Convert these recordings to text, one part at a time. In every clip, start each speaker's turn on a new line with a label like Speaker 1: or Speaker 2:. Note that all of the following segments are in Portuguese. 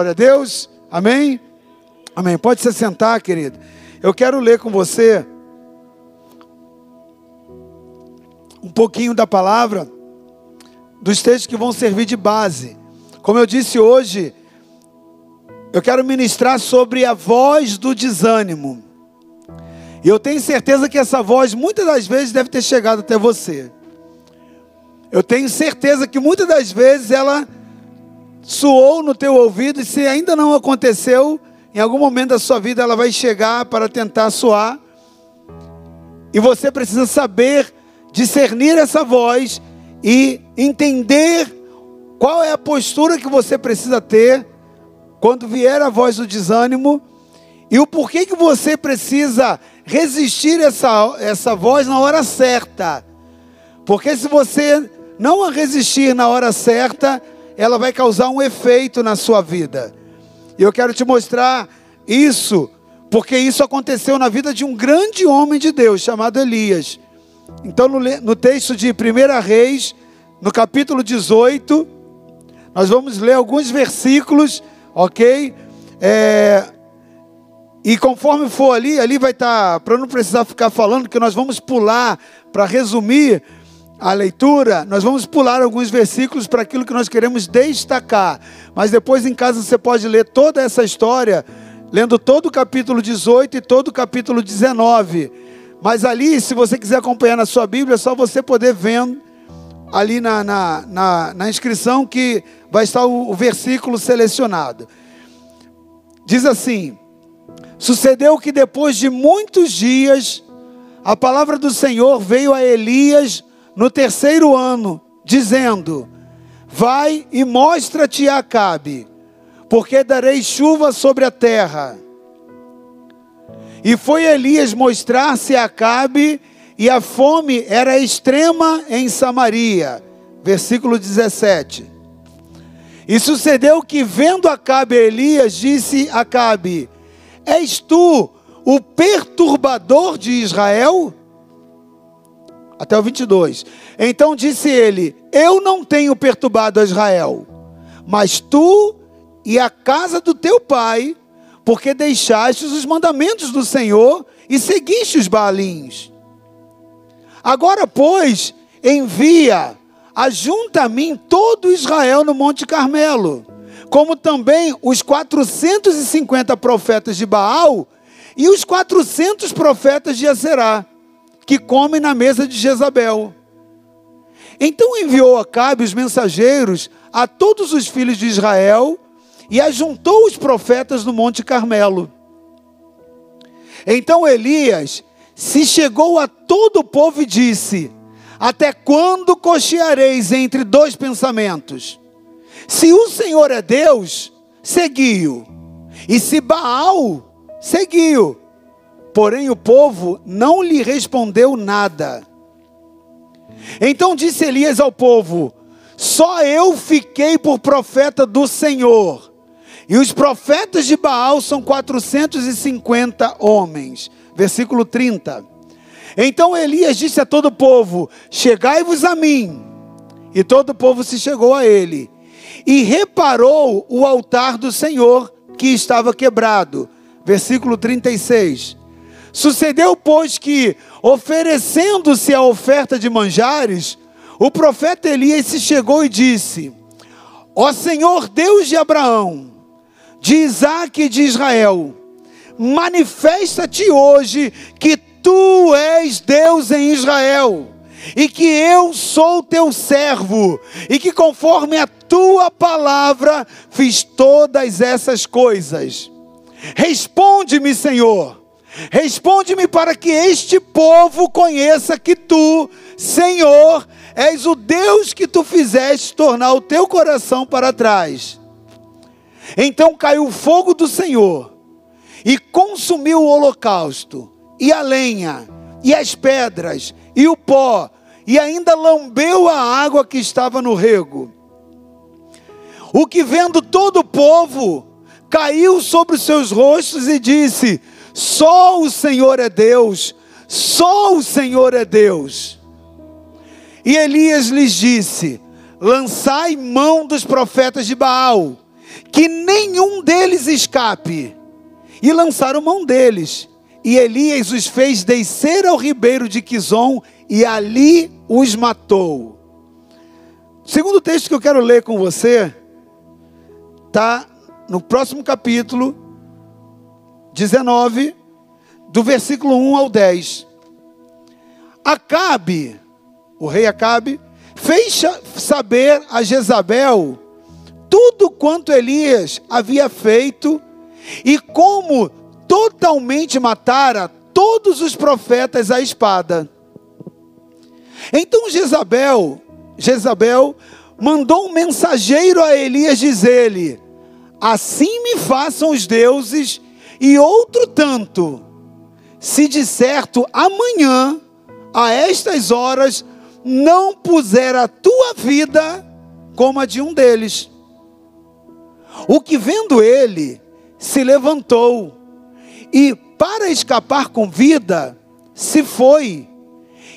Speaker 1: Glória a Deus. Amém? Amém. Pode se sentar, querido. Eu quero ler com você um pouquinho da palavra, dos textos que vão servir de base. Como eu disse hoje, eu quero ministrar sobre a voz do desânimo. E eu tenho certeza que essa voz muitas das vezes deve ter chegado até você. Eu tenho certeza que muitas das vezes ela soou no teu ouvido e se ainda não aconteceu, em algum momento da sua vida ela vai chegar para tentar soar. E você precisa saber discernir essa voz e entender qual é a postura que você precisa ter quando vier a voz do desânimo e o porquê que você precisa resistir essa, essa voz na hora certa. Porque se você não a resistir na hora certa, ela vai causar um efeito na sua vida. E eu quero te mostrar isso, porque isso aconteceu na vida de um grande homem de Deus chamado Elias. Então, no, no texto de 1 Reis, no capítulo 18, nós vamos ler alguns versículos, ok? É, e conforme for ali, ali vai estar, tá, para não precisar ficar falando, que nós vamos pular, para resumir a leitura, nós vamos pular alguns versículos para aquilo que nós queremos destacar. Mas depois em casa você pode ler toda essa história, lendo todo o capítulo 18 e todo o capítulo 19. Mas ali, se você quiser acompanhar na sua Bíblia, é só você poder vendo ali na, na, na, na inscrição que vai estar o, o versículo selecionado. Diz assim: Sucedeu que depois de muitos dias, a palavra do Senhor veio a Elias no terceiro ano, dizendo: Vai e mostra-te a Acabe, porque darei chuva sobre a terra. E foi Elias mostrar-se a Acabe, e a fome era extrema em Samaria. Versículo 17. E sucedeu que, vendo Acabe Elias, disse Acabe: És tu o perturbador de Israel? Até o 22. Então disse ele: Eu não tenho perturbado Israel, mas tu e a casa do teu pai, porque deixaste os mandamentos do Senhor e seguiste os Baalins. Agora, pois, envia, ajunta a mim todo Israel no Monte Carmelo como também os 450 profetas de Baal e os 400 profetas de Aserá, que comem na mesa de Jezabel. Então enviou Acabe os mensageiros a todos os filhos de Israel e ajuntou os profetas no Monte Carmelo. Então Elias se chegou a todo o povo e disse: Até quando cocheareis entre dois pensamentos? Se o Senhor é Deus, seguiu. E se Baal, seguiu. Porém o povo não lhe respondeu nada. Então disse Elias ao povo: Só eu fiquei por profeta do Senhor. E os profetas de Baal são 450 homens. Versículo 30. Então Elias disse a todo o povo: Chegai-vos a mim. E todo o povo se chegou a ele e reparou o altar do Senhor que estava quebrado. Versículo 36. Sucedeu, pois, que, oferecendo-se a oferta de manjares, o profeta Elias se chegou e disse: Ó Senhor Deus de Abraão, de Isaac e de Israel, manifesta-te hoje que tu és Deus em Israel e que eu sou teu servo, e que conforme a tua palavra fiz todas essas coisas. Responde-me, Senhor. Responde-me para que este povo conheça que tu, Senhor, és o Deus que tu fizeste tornar o teu coração para trás. Então caiu o fogo do Senhor e consumiu o holocausto, e a lenha, e as pedras, e o pó, e ainda lambeu a água que estava no rego. O que vendo todo o povo, caiu sobre os seus rostos e disse: Só o Senhor é Deus, só o Senhor é Deus. E Elias lhes disse: Lançai mão dos profetas de Baal, que nenhum deles escape. E lançaram mão deles. E Elias os fez descer ao ribeiro de Quizon e ali os matou. O segundo texto que eu quero ler com você está no próximo capítulo 19, do versículo 1 ao 10. Acabe, o rei Acabe, fez saber a Jezabel tudo quanto Elias havia feito e como totalmente matara todos os profetas à espada. Então Jezabel, Jezabel mandou um mensageiro a Elias dizer-lhe: Assim me façam os deuses e outro tanto, se de certo amanhã a estas horas não puser a tua vida como a de um deles. O que vendo ele, se levantou e, para escapar com vida, se foi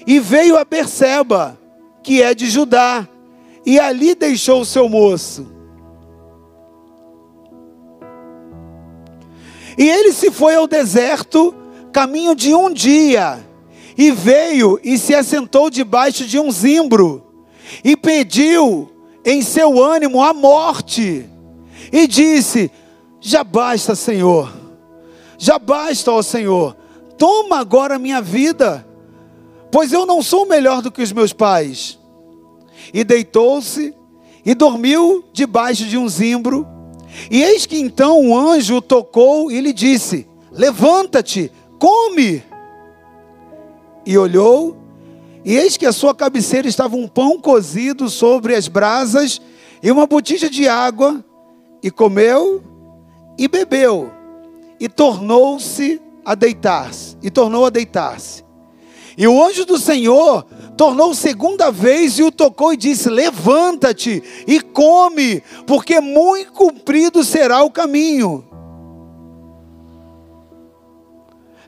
Speaker 1: e veio a Berseba, que é de Judá, e ali deixou o seu moço. E ele se foi ao deserto, caminho de um dia, e veio e se assentou debaixo de um zimbro, e pediu em seu ânimo a morte, e disse: Já basta, Senhor, já basta, ó Senhor, toma agora a minha vida, pois eu não sou melhor do que os meus pais. E deitou-se e dormiu debaixo de um zimbro. E eis que então um anjo o tocou e lhe disse: Levanta-te, come e olhou, e eis que a sua cabeceira estava um pão cozido sobre as brasas e uma botija de água, e comeu e bebeu, e tornou-se a deitar-se, e tornou a deitar-se. E o anjo do Senhor tornou segunda vez e o tocou e disse: Levanta-te e come, porque muito comprido será o caminho.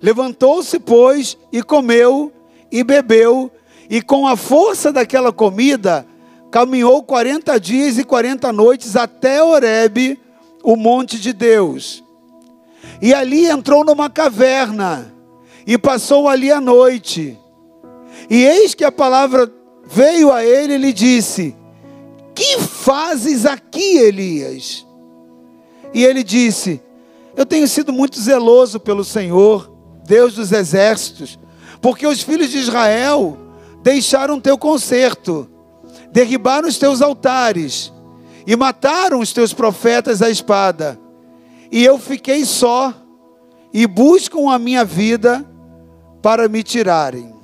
Speaker 1: Levantou-se, pois, e comeu e bebeu, e com a força daquela comida, caminhou 40 dias e 40 noites até Horebe, o monte de Deus. E ali entrou numa caverna, e passou ali a noite. E eis que a palavra veio a ele e lhe disse: Que fazes aqui, Elias? E ele disse: Eu tenho sido muito zeloso pelo Senhor Deus dos exércitos, porque os filhos de Israel deixaram teu conserto, derribaram os teus altares e mataram os teus profetas à espada. E eu fiquei só e buscam a minha vida para me tirarem.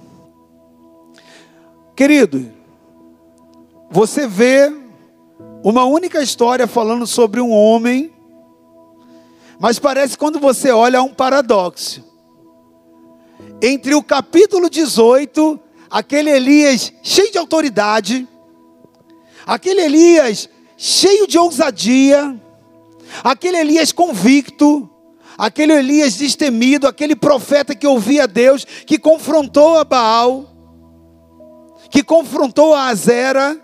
Speaker 1: Querido, você vê uma única história falando sobre um homem, mas parece quando você olha um paradoxo. Entre o capítulo 18, aquele Elias cheio de autoridade, aquele Elias cheio de ousadia, aquele Elias convicto, aquele Elias destemido, aquele profeta que ouvia Deus, que confrontou a Baal, que confrontou a Azera,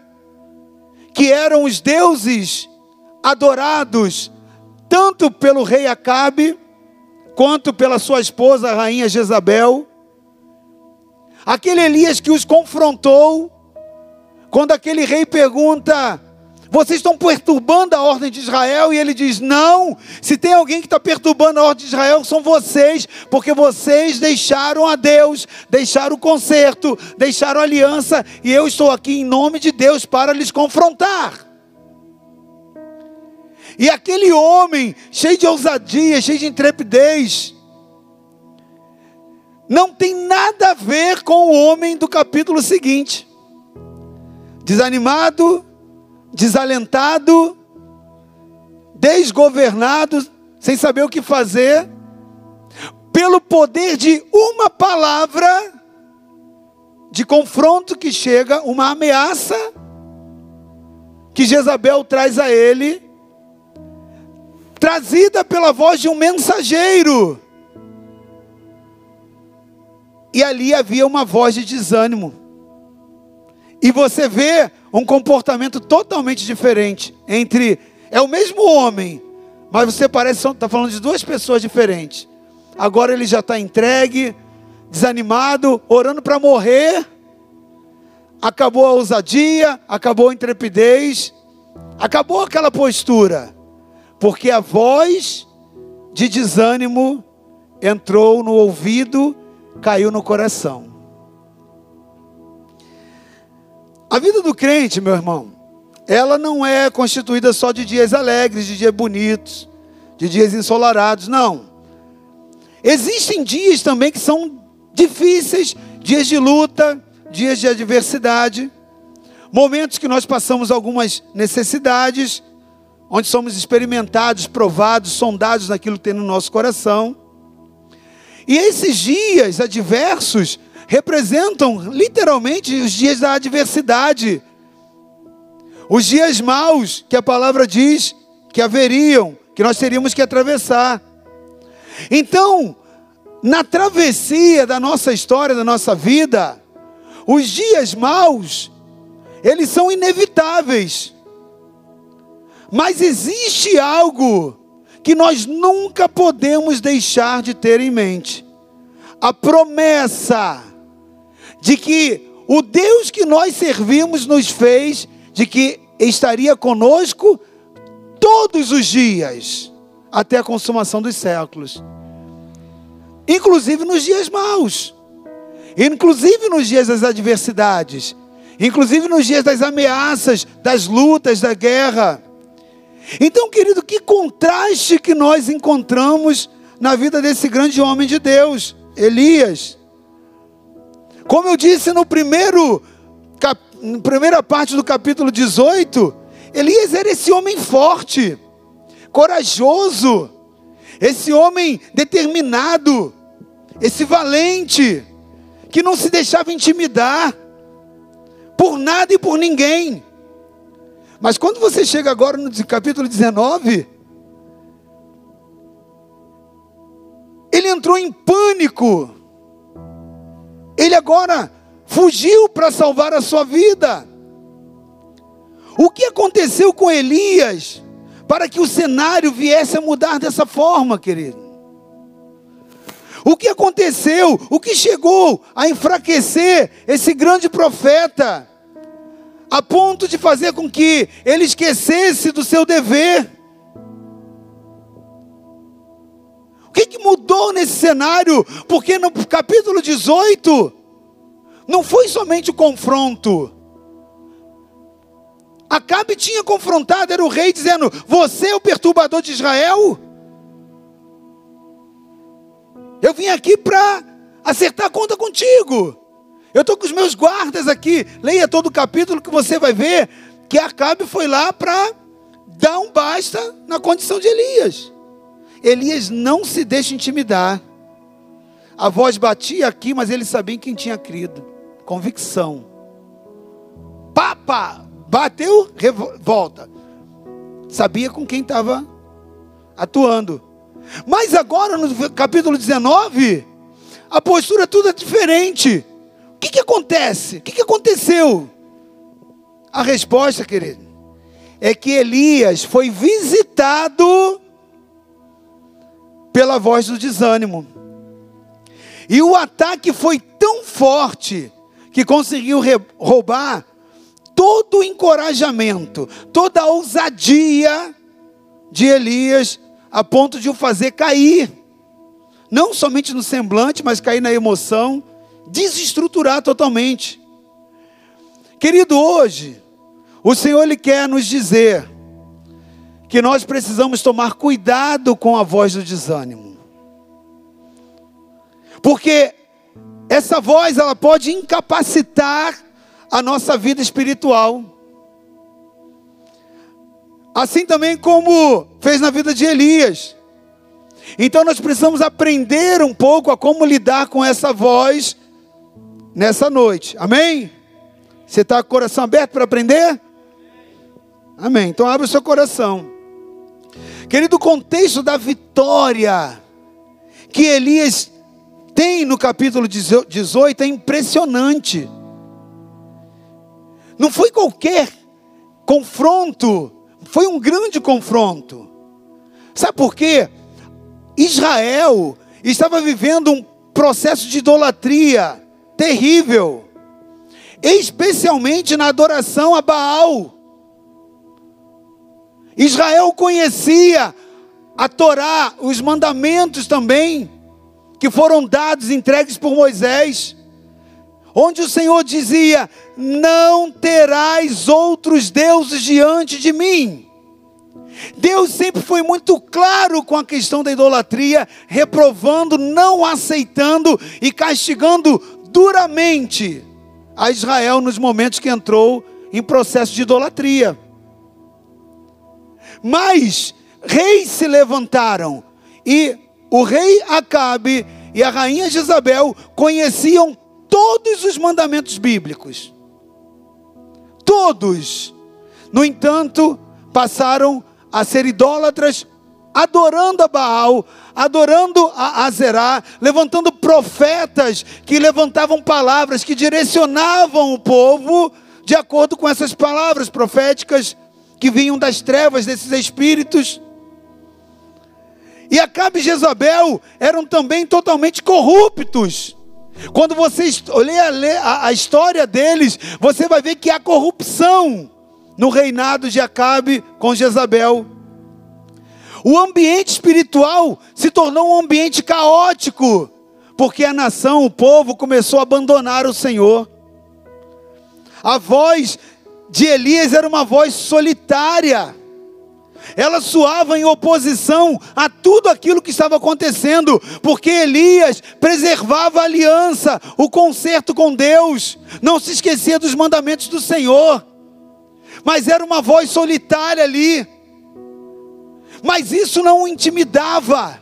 Speaker 1: que eram os deuses adorados tanto pelo rei Acabe, quanto pela sua esposa, a rainha Jezabel. Aquele Elias que os confrontou, quando aquele rei pergunta: Vocês estão perturbando a ordem de Israel? E ele diz: Não, se tem alguém que está perturbando a ordem de Israel, são vocês, porque vocês deixaram a Deus, deixaram o conserto, deixaram a aliança, e eu estou aqui em nome de Deus para lhes confrontar. E aquele homem, cheio de ousadia, cheio de intrepidez, não tem nada a ver com o homem do capítulo seguinte. Desanimado, desalentado, desgovernado, sem saber o que fazer, pelo poder de uma palavra de confronto que chega, uma ameaça que Jezabel traz a ele, trazida pela voz de um mensageiro. E ali havia uma voz de desânimo. E você vê um comportamento totalmente diferente entre é o mesmo homem, Mas você parece está falando de duas pessoas diferentes. Agora ele já está entregue, desanimado, orando para morrer. Acabou a ousadia, acabou a intrepidez, acabou aquela postura, porque a voz de desânimo entrou no ouvido, caiu no coração. A vida do crente, meu irmão, ela não é constituída só de dias alegres, de dias bonitos, de dias ensolarados, não. Existem dias também que são difíceis, dias de luta, dias de adversidade, momentos que nós passamos algumas necessidades, onde somos experimentados, provados, sondados naquilo que tem no nosso coração. E esses dias adversos representam literalmente os dias da adversidade, os dias maus que a palavra diz que haveriam, que nós teríamos que atravessar. Então, na travessia da nossa história, da nossa vida, os dias maus, eles são inevitáveis. Mas existe algo que nós nunca podemos deixar de ter em mente: a promessa de que o Deus que nós servimos nos fez de que estaria conosco todos os dias, até a consumação dos séculos, inclusive nos dias maus, inclusive nos dias das adversidades, inclusive nos dias das ameaças, das lutas, da guerra. Então, querido, que contraste que nós encontramos na vida desse grande homem de Deus, Elias. Como eu disse no primeiro, cap, primeira parte do capítulo 18, Elias era esse homem forte, corajoso, esse homem determinado, esse valente, que não se deixava intimidar por nada e por ninguém. Mas quando você chega agora no capítulo 19, ele entrou em pânico ele agora fugiu para salvar a sua vida. O que aconteceu com Elias para que o cenário viesse a mudar dessa forma, querido? O que aconteceu? O que chegou a enfraquecer esse grande profeta, a ponto de fazer com que ele esquecesse do seu dever? Que, que mudou nesse cenário? Porque no capítulo 18, não foi somente o confronto. Acabe tinha confrontado, era o rei dizendo: Você é o perturbador de Israel? Eu vim aqui para acertar a conta contigo. Eu estou com os meus guardas aqui. Leia todo o capítulo que você vai ver que Acabe foi lá para dar um basta na condição de Elias. Elias não se deixa intimidar. A voz batia aqui, mas ele sabia quem tinha crido. Convicção. Papa! Bateu, volta. Sabia com quem estava atuando. Mas agora, no capítulo 19, a postura é tudo é diferente. O que, que acontece? O que, que aconteceu? A resposta, querido, é que Elias foi visitado pela voz do desânimo. E o ataque foi tão forte que conseguiu roubar todo o encorajamento, toda a ousadia de Elias, a ponto de o fazer cair, não somente no semblante, mas cair na emoção, desestruturar totalmente. Querido, hoje, o Senhor ele quer nos dizer que nós precisamos tomar cuidado com a voz do desânimo. Porque essa voz ela pode incapacitar a nossa vida espiritual. Assim também como fez na vida de Elias. Então nós precisamos aprender um pouco a como lidar com essa voz nessa noite. Amém? Você está com o coração aberto para aprender? Amém. Então abre o seu coração. Querido, o contexto da vitória que Elias tem no capítulo 18 é impressionante. Não foi qualquer confronto, foi um grande confronto. Sabe por quê? Israel estava vivendo um processo de idolatria terrível, especialmente na adoração a Baal. Israel conhecia a Torá, os mandamentos também, que foram dados, entregues por Moisés, onde o Senhor dizia: Não terás outros deuses diante de mim. Deus sempre foi muito claro com a questão da idolatria, reprovando, não aceitando e castigando duramente a Israel nos momentos que entrou em processo de idolatria. Mas reis se levantaram e o rei Acabe e a rainha Jezabel conheciam todos os mandamentos bíblicos. Todos. No entanto, passaram a ser idólatras, adorando a Baal, adorando a Azerá, levantando profetas que levantavam palavras, que direcionavam o povo de acordo com essas palavras proféticas que vinham das trevas desses espíritos. E Acabe e Jezabel eram também totalmente corruptos. Quando você ler a, a história deles, você vai ver que há corrupção no reinado de Acabe com Jezabel. O ambiente espiritual se tornou um ambiente caótico, porque a nação, o povo começou a abandonar o Senhor. A voz de Elias era uma voz solitária. Ela soava em oposição a tudo aquilo que estava acontecendo, porque Elias preservava a aliança, o conserto com Deus, não se esquecia dos mandamentos do Senhor mas era uma voz solitária ali. Mas isso não o intimidava.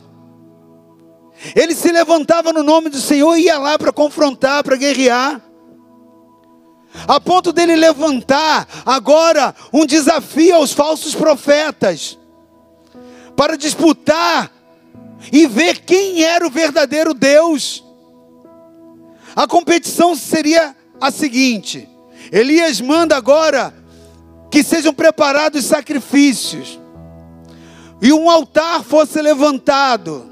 Speaker 1: Ele se levantava no nome do Senhor e ia lá para confrontar, para guerrear. A ponto dele levantar agora um desafio aos falsos profetas, para disputar e ver quem era o verdadeiro Deus. A competição seria a seguinte: Elias manda agora que sejam preparados sacrifícios, e um altar fosse levantado,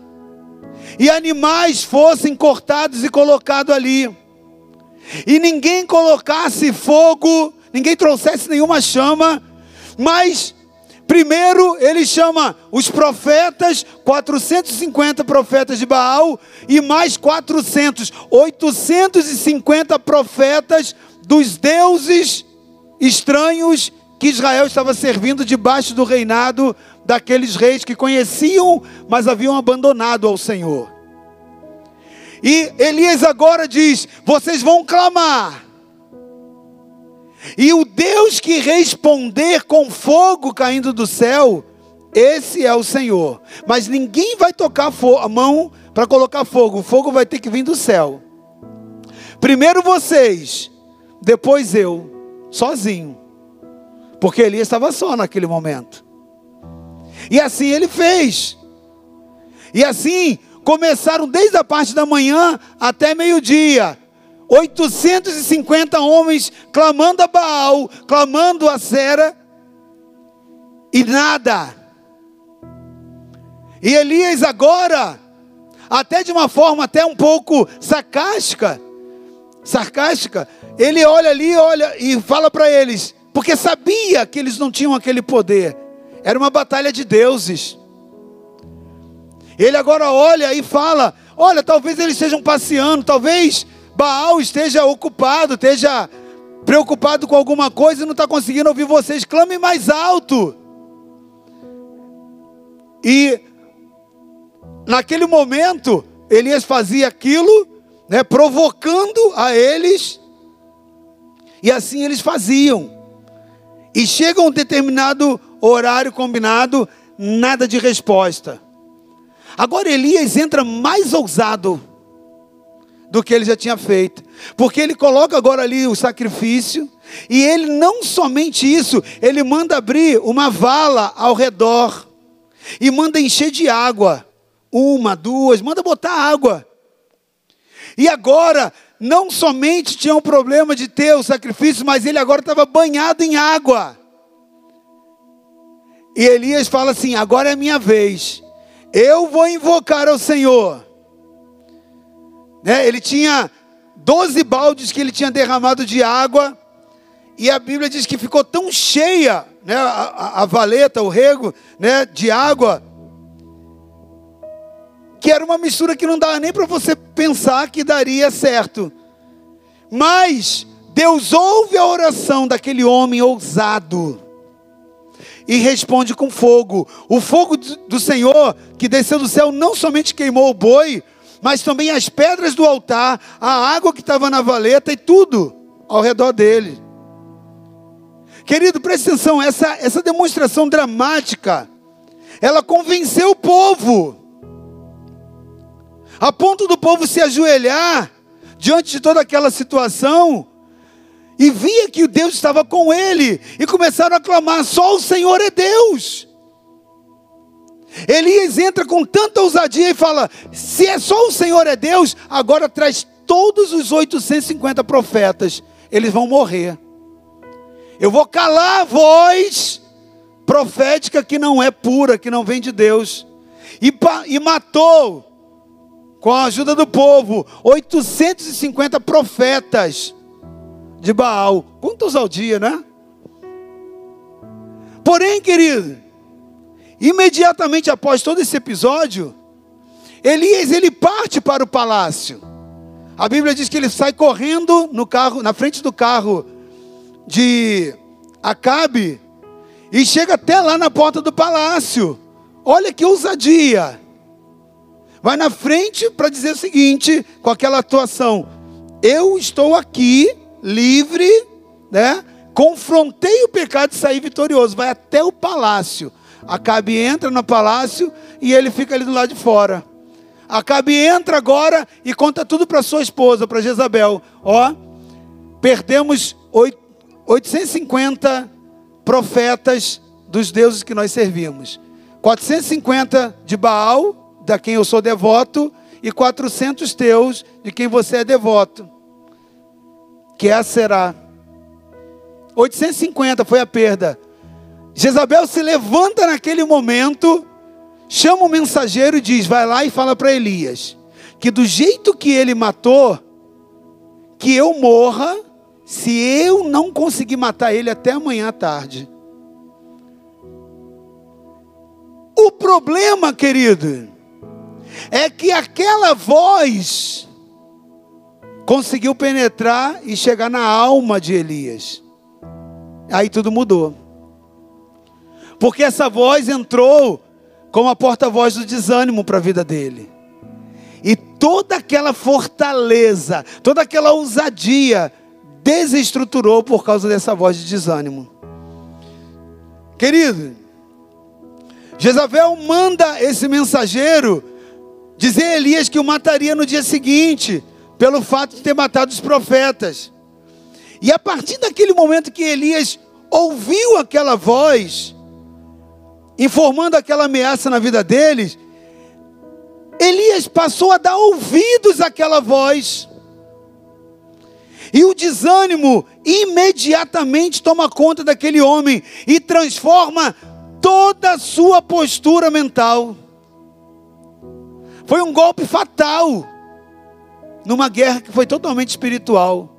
Speaker 1: e animais fossem cortados e colocados ali, e ninguém colocasse fogo, ninguém trouxesse nenhuma chama, mas Primeiro, ele chama os profetas, 450 profetas de Baal, e mais 400, 850 profetas dos deuses estranhos que Israel estava servindo debaixo do reinado daqueles reis que conheciam, mas haviam abandonado ao Senhor. E Elias agora diz: vocês vão clamar. E o Deus que responder com fogo caindo do céu, esse é o Senhor. Mas ninguém vai tocar a mão para colocar fogo, o fogo vai ter que vir do céu. Primeiro vocês, depois eu, sozinho. Porque Elias estava só naquele momento. E assim ele fez. E assim começaram desde a parte da manhã até meio-dia. 850 homens clamando a Baal, clamando a Sera, e nada. E Elias agora, até de uma forma até um pouco sarcástica, sarcástica, ele olha ali, olha e fala para eles: porque sabia que eles não tinham aquele poder. Era uma batalha de deuses. Ele agora olha e fala: Olha, talvez eles estejam passeando, talvez Baal esteja ocupado, esteja preocupado com alguma coisa e não está conseguindo ouvir vocês. Clame mais alto. E naquele momento, Elias fazia aquilo, né, provocando a eles, e assim eles faziam. E chega um determinado horário combinado, nada de resposta. Agora Elias entra mais ousado do que ele já tinha feito, porque ele coloca agora ali o sacrifício, e ele não somente isso, ele manda abrir uma vala ao redor, e manda encher de água, uma, duas, manda botar água. E agora não somente tinha um problema de ter o sacrifício, mas ele agora estava banhado em água. E Elias fala assim: agora é minha vez. Eu vou invocar ao Senhor. Né? Ele tinha 12 baldes que ele tinha derramado de água, e a Bíblia diz que ficou tão cheia, né, a, a, valeta, o rego, né, de água, que era uma mistura que não dava nem para você pensar que daria certo. Mas Deus ouve a oração daquele homem ousado e responde com fogo. O fogo do Senhor que desceu do céu não somente queimou o boi, mas também as pedras do altar, a água que estava na valeta e tudo ao redor dele. Querido, preste atenção, essa, essa demonstração dramática, ela convenceu o povo, a ponto do povo se ajoelhar diante de toda aquela situação, e via que Deus estava com ele, e começaram a clamar: só o Senhor é Deus. Elias entra com tanta ousadia e fala: se é só o Senhor é Deus, agora traz todos os 850 profetas, eles vão morrer. Eu vou calar a voz profética que não é pura, que não vem de Deus. E, e matou, com a ajuda do povo, 850 profetas de Baal. Quantos ao dia, né? Porém, querido, Imediatamente após todo esse episódio, Elias ele parte para o palácio. A Bíblia diz que ele sai correndo no carro, na frente do carro de Acabe e chega até lá na porta do palácio. Olha que ousadia. Vai na frente para dizer o seguinte, com aquela atuação: Eu estou aqui livre, né? Confrontei o pecado e saí vitorioso. Vai até o palácio Acabe entra no palácio e ele fica ali do lado de fora. Acabe entra agora e conta tudo para sua esposa, para Jezabel. Ó, perdemos 850 profetas dos deuses que nós servimos. 450 de Baal, da quem eu sou devoto, e 400 teus, de quem você é devoto. Que é será. 850 foi a perda. Jezabel se levanta naquele momento, chama o mensageiro e diz: Vai lá e fala para Elias, que do jeito que ele matou, que eu morra, se eu não conseguir matar ele até amanhã à tarde. O problema, querido, é que aquela voz conseguiu penetrar e chegar na alma de Elias. Aí tudo mudou. Porque essa voz entrou como a porta-voz do desânimo para a vida dele. E toda aquela fortaleza, toda aquela ousadia desestruturou por causa dessa voz de desânimo. Querido, Jezabel manda esse mensageiro dizer a Elias que o mataria no dia seguinte, pelo fato de ter matado os profetas. E a partir daquele momento que Elias ouviu aquela voz, informando aquela ameaça na vida deles, Elias passou a dar ouvidos àquela voz. E o desânimo imediatamente toma conta daquele homem e transforma toda a sua postura mental. Foi um golpe fatal numa guerra que foi totalmente espiritual.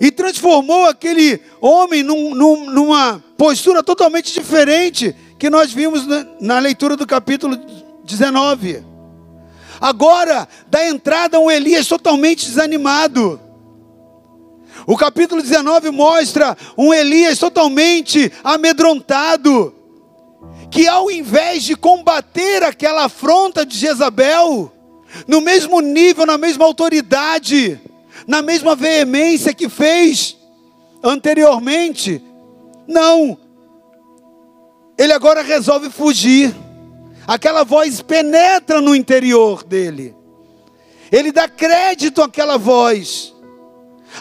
Speaker 1: E transformou aquele homem num, num, numa postura totalmente diferente que nós vimos na, na leitura do capítulo 19. Agora, da entrada, um Elias totalmente desanimado. O capítulo 19 mostra um Elias totalmente amedrontado, que ao invés de combater aquela afronta de Jezabel, no mesmo nível, na mesma autoridade, na mesma veemência que fez anteriormente, não. Ele agora resolve fugir. Aquela voz penetra no interior dele. Ele dá crédito àquela voz.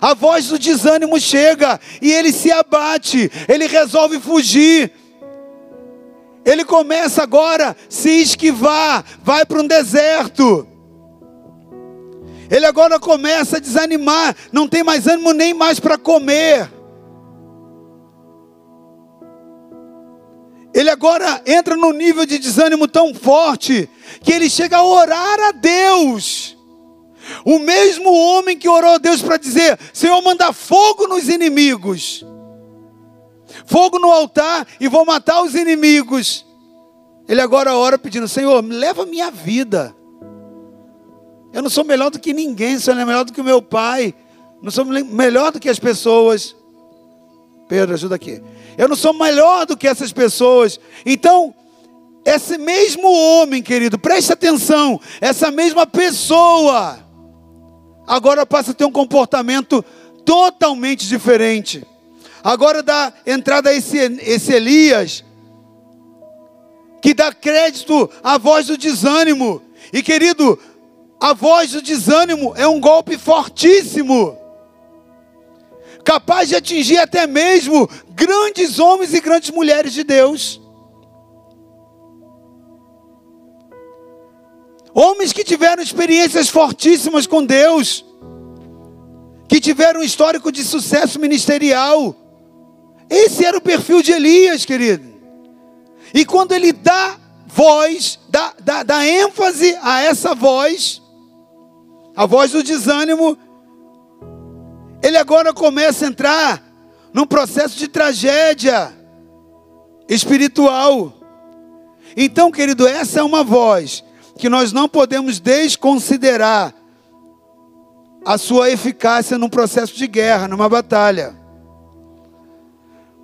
Speaker 1: A voz do desânimo chega e ele se abate, ele resolve fugir. Ele começa agora a se esquivar, vai para um deserto. Ele agora começa a desanimar, não tem mais ânimo nem mais para comer. ele agora entra num nível de desânimo tão forte que ele chega a orar a Deus. O mesmo homem que orou a Deus para dizer: Senhor, manda fogo nos inimigos, fogo no altar e vou matar os inimigos. Ele agora ora pedindo: Senhor, leva minha vida. Eu não sou melhor do que ninguém, sou melhor do que o meu pai, não sou melhor do que as pessoas. Pedro, ajuda aqui. Eu não sou melhor do que essas pessoas. Então, esse mesmo homem, querido, preste atenção, essa mesma pessoa, agora passa a ter um comportamento totalmente diferente. Agora dá entrada a esse, esse Elias, que dá crédito à voz do desânimo. E querido, a voz do desânimo é um golpe fortíssimo, capaz de atingir até mesmo grandes homens e grandes mulheres de Deus. Homens que tiveram experiências fortíssimas com Deus, que tiveram um histórico de sucesso ministerial. Esse era o perfil de Elias, querido. E quando ele dá voz, dá, dá, dá ênfase a essa voz, a voz do desânimo, ele agora começa a entrar num processo de tragédia espiritual. Então, querido, essa é uma voz que nós não podemos desconsiderar a sua eficácia num processo de guerra, numa batalha.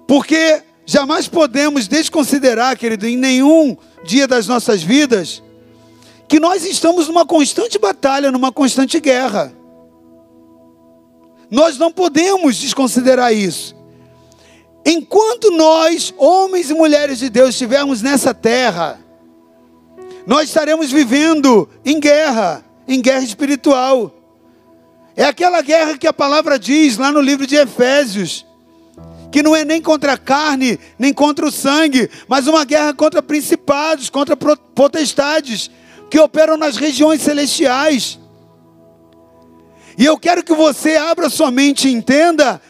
Speaker 1: Porque Jamais podemos desconsiderar, querido, em nenhum dia das nossas vidas, que nós estamos numa constante batalha, numa constante guerra. Nós não podemos desconsiderar isso. Enquanto nós, homens e mulheres de Deus, estivermos nessa terra, nós estaremos vivendo em guerra, em guerra espiritual. É aquela guerra que a palavra diz lá no livro de Efésios, que não é nem contra a carne, nem contra o sangue, mas uma guerra contra principados, contra potestades que operam nas regiões celestiais. E eu quero que você abra sua mente e entenda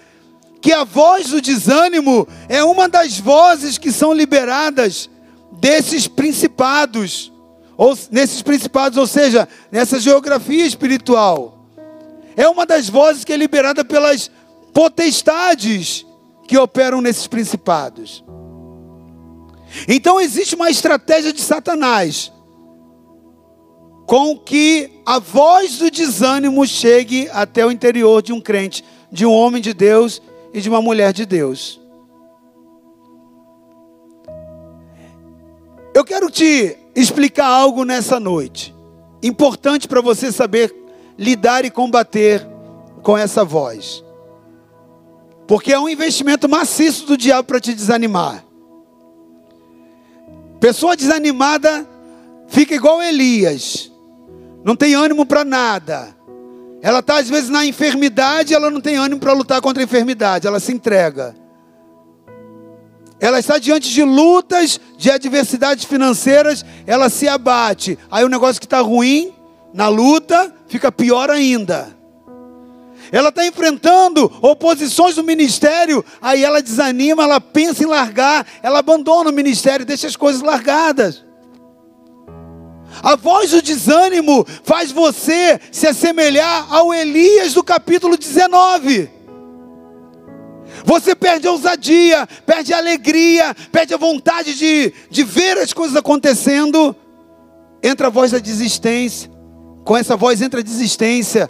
Speaker 1: que a voz do desânimo é uma das vozes que são liberadas desses principados, ou nesses principados, ou seja, nessa geografia espiritual. É uma das vozes que é liberada pelas potestades que operam nesses principados. Então existe uma estratégia de Satanás com que a voz do desânimo chegue até o interior de um crente, de um homem de Deus e de uma mulher de Deus. Eu quero te explicar algo nessa noite, importante para você saber lidar e combater com essa voz. Porque é um investimento maciço do diabo para te desanimar. Pessoa desanimada fica igual Elias. Não tem ânimo para nada. Ela está às vezes na enfermidade, ela não tem ânimo para lutar contra a enfermidade, ela se entrega. Ela está diante de lutas, de adversidades financeiras, ela se abate. Aí o negócio que está ruim na luta fica pior ainda ela está enfrentando oposições do ministério, aí ela desanima, ela pensa em largar, ela abandona o ministério, deixa as coisas largadas. A voz do desânimo faz você se assemelhar ao Elias do capítulo 19. Você perde a ousadia, perde a alegria, perde a vontade de, de ver as coisas acontecendo. Entra a voz da desistência. Com essa voz entra a desistência,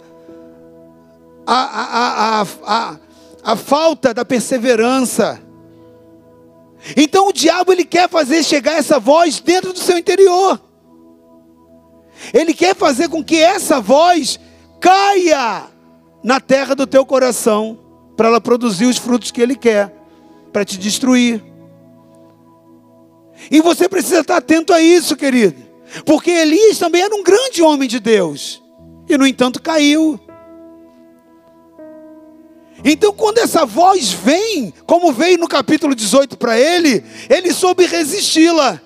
Speaker 1: a, a, a, a, a falta da perseverança. Então o diabo ele quer fazer chegar essa voz dentro do seu interior. Ele quer fazer com que essa voz caia na terra do teu coração para ela produzir os frutos que ele quer, para te destruir. E você precisa estar atento a isso, querido. Porque Elias também era um grande homem de Deus. E no entanto caiu. Então, quando essa voz vem, como veio no capítulo 18 para ele, ele soube resisti-la.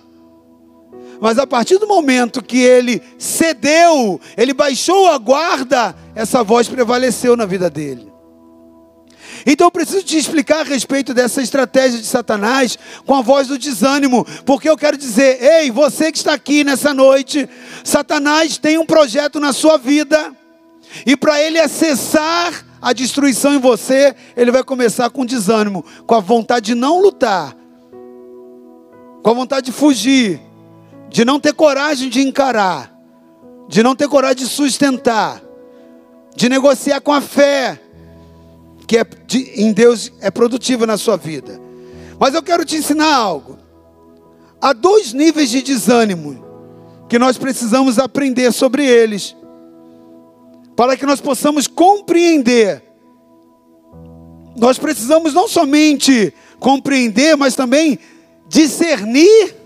Speaker 1: Mas a partir do momento que ele cedeu, ele baixou a guarda, essa voz prevaleceu na vida dele. Então eu preciso te explicar a respeito dessa estratégia de Satanás com a voz do desânimo, porque eu quero dizer, ei, você que está aqui nessa noite, Satanás tem um projeto na sua vida, e para ele acessar a destruição em você, ele vai começar com desânimo, com a vontade de não lutar, com a vontade de fugir, de não ter coragem de encarar, de não ter coragem de sustentar, de negociar com a fé que é de, em Deus é produtiva na sua vida. Mas eu quero te ensinar algo. Há dois níveis de desânimo que nós precisamos aprender sobre eles, para que nós possamos compreender. Nós precisamos não somente compreender, mas também discernir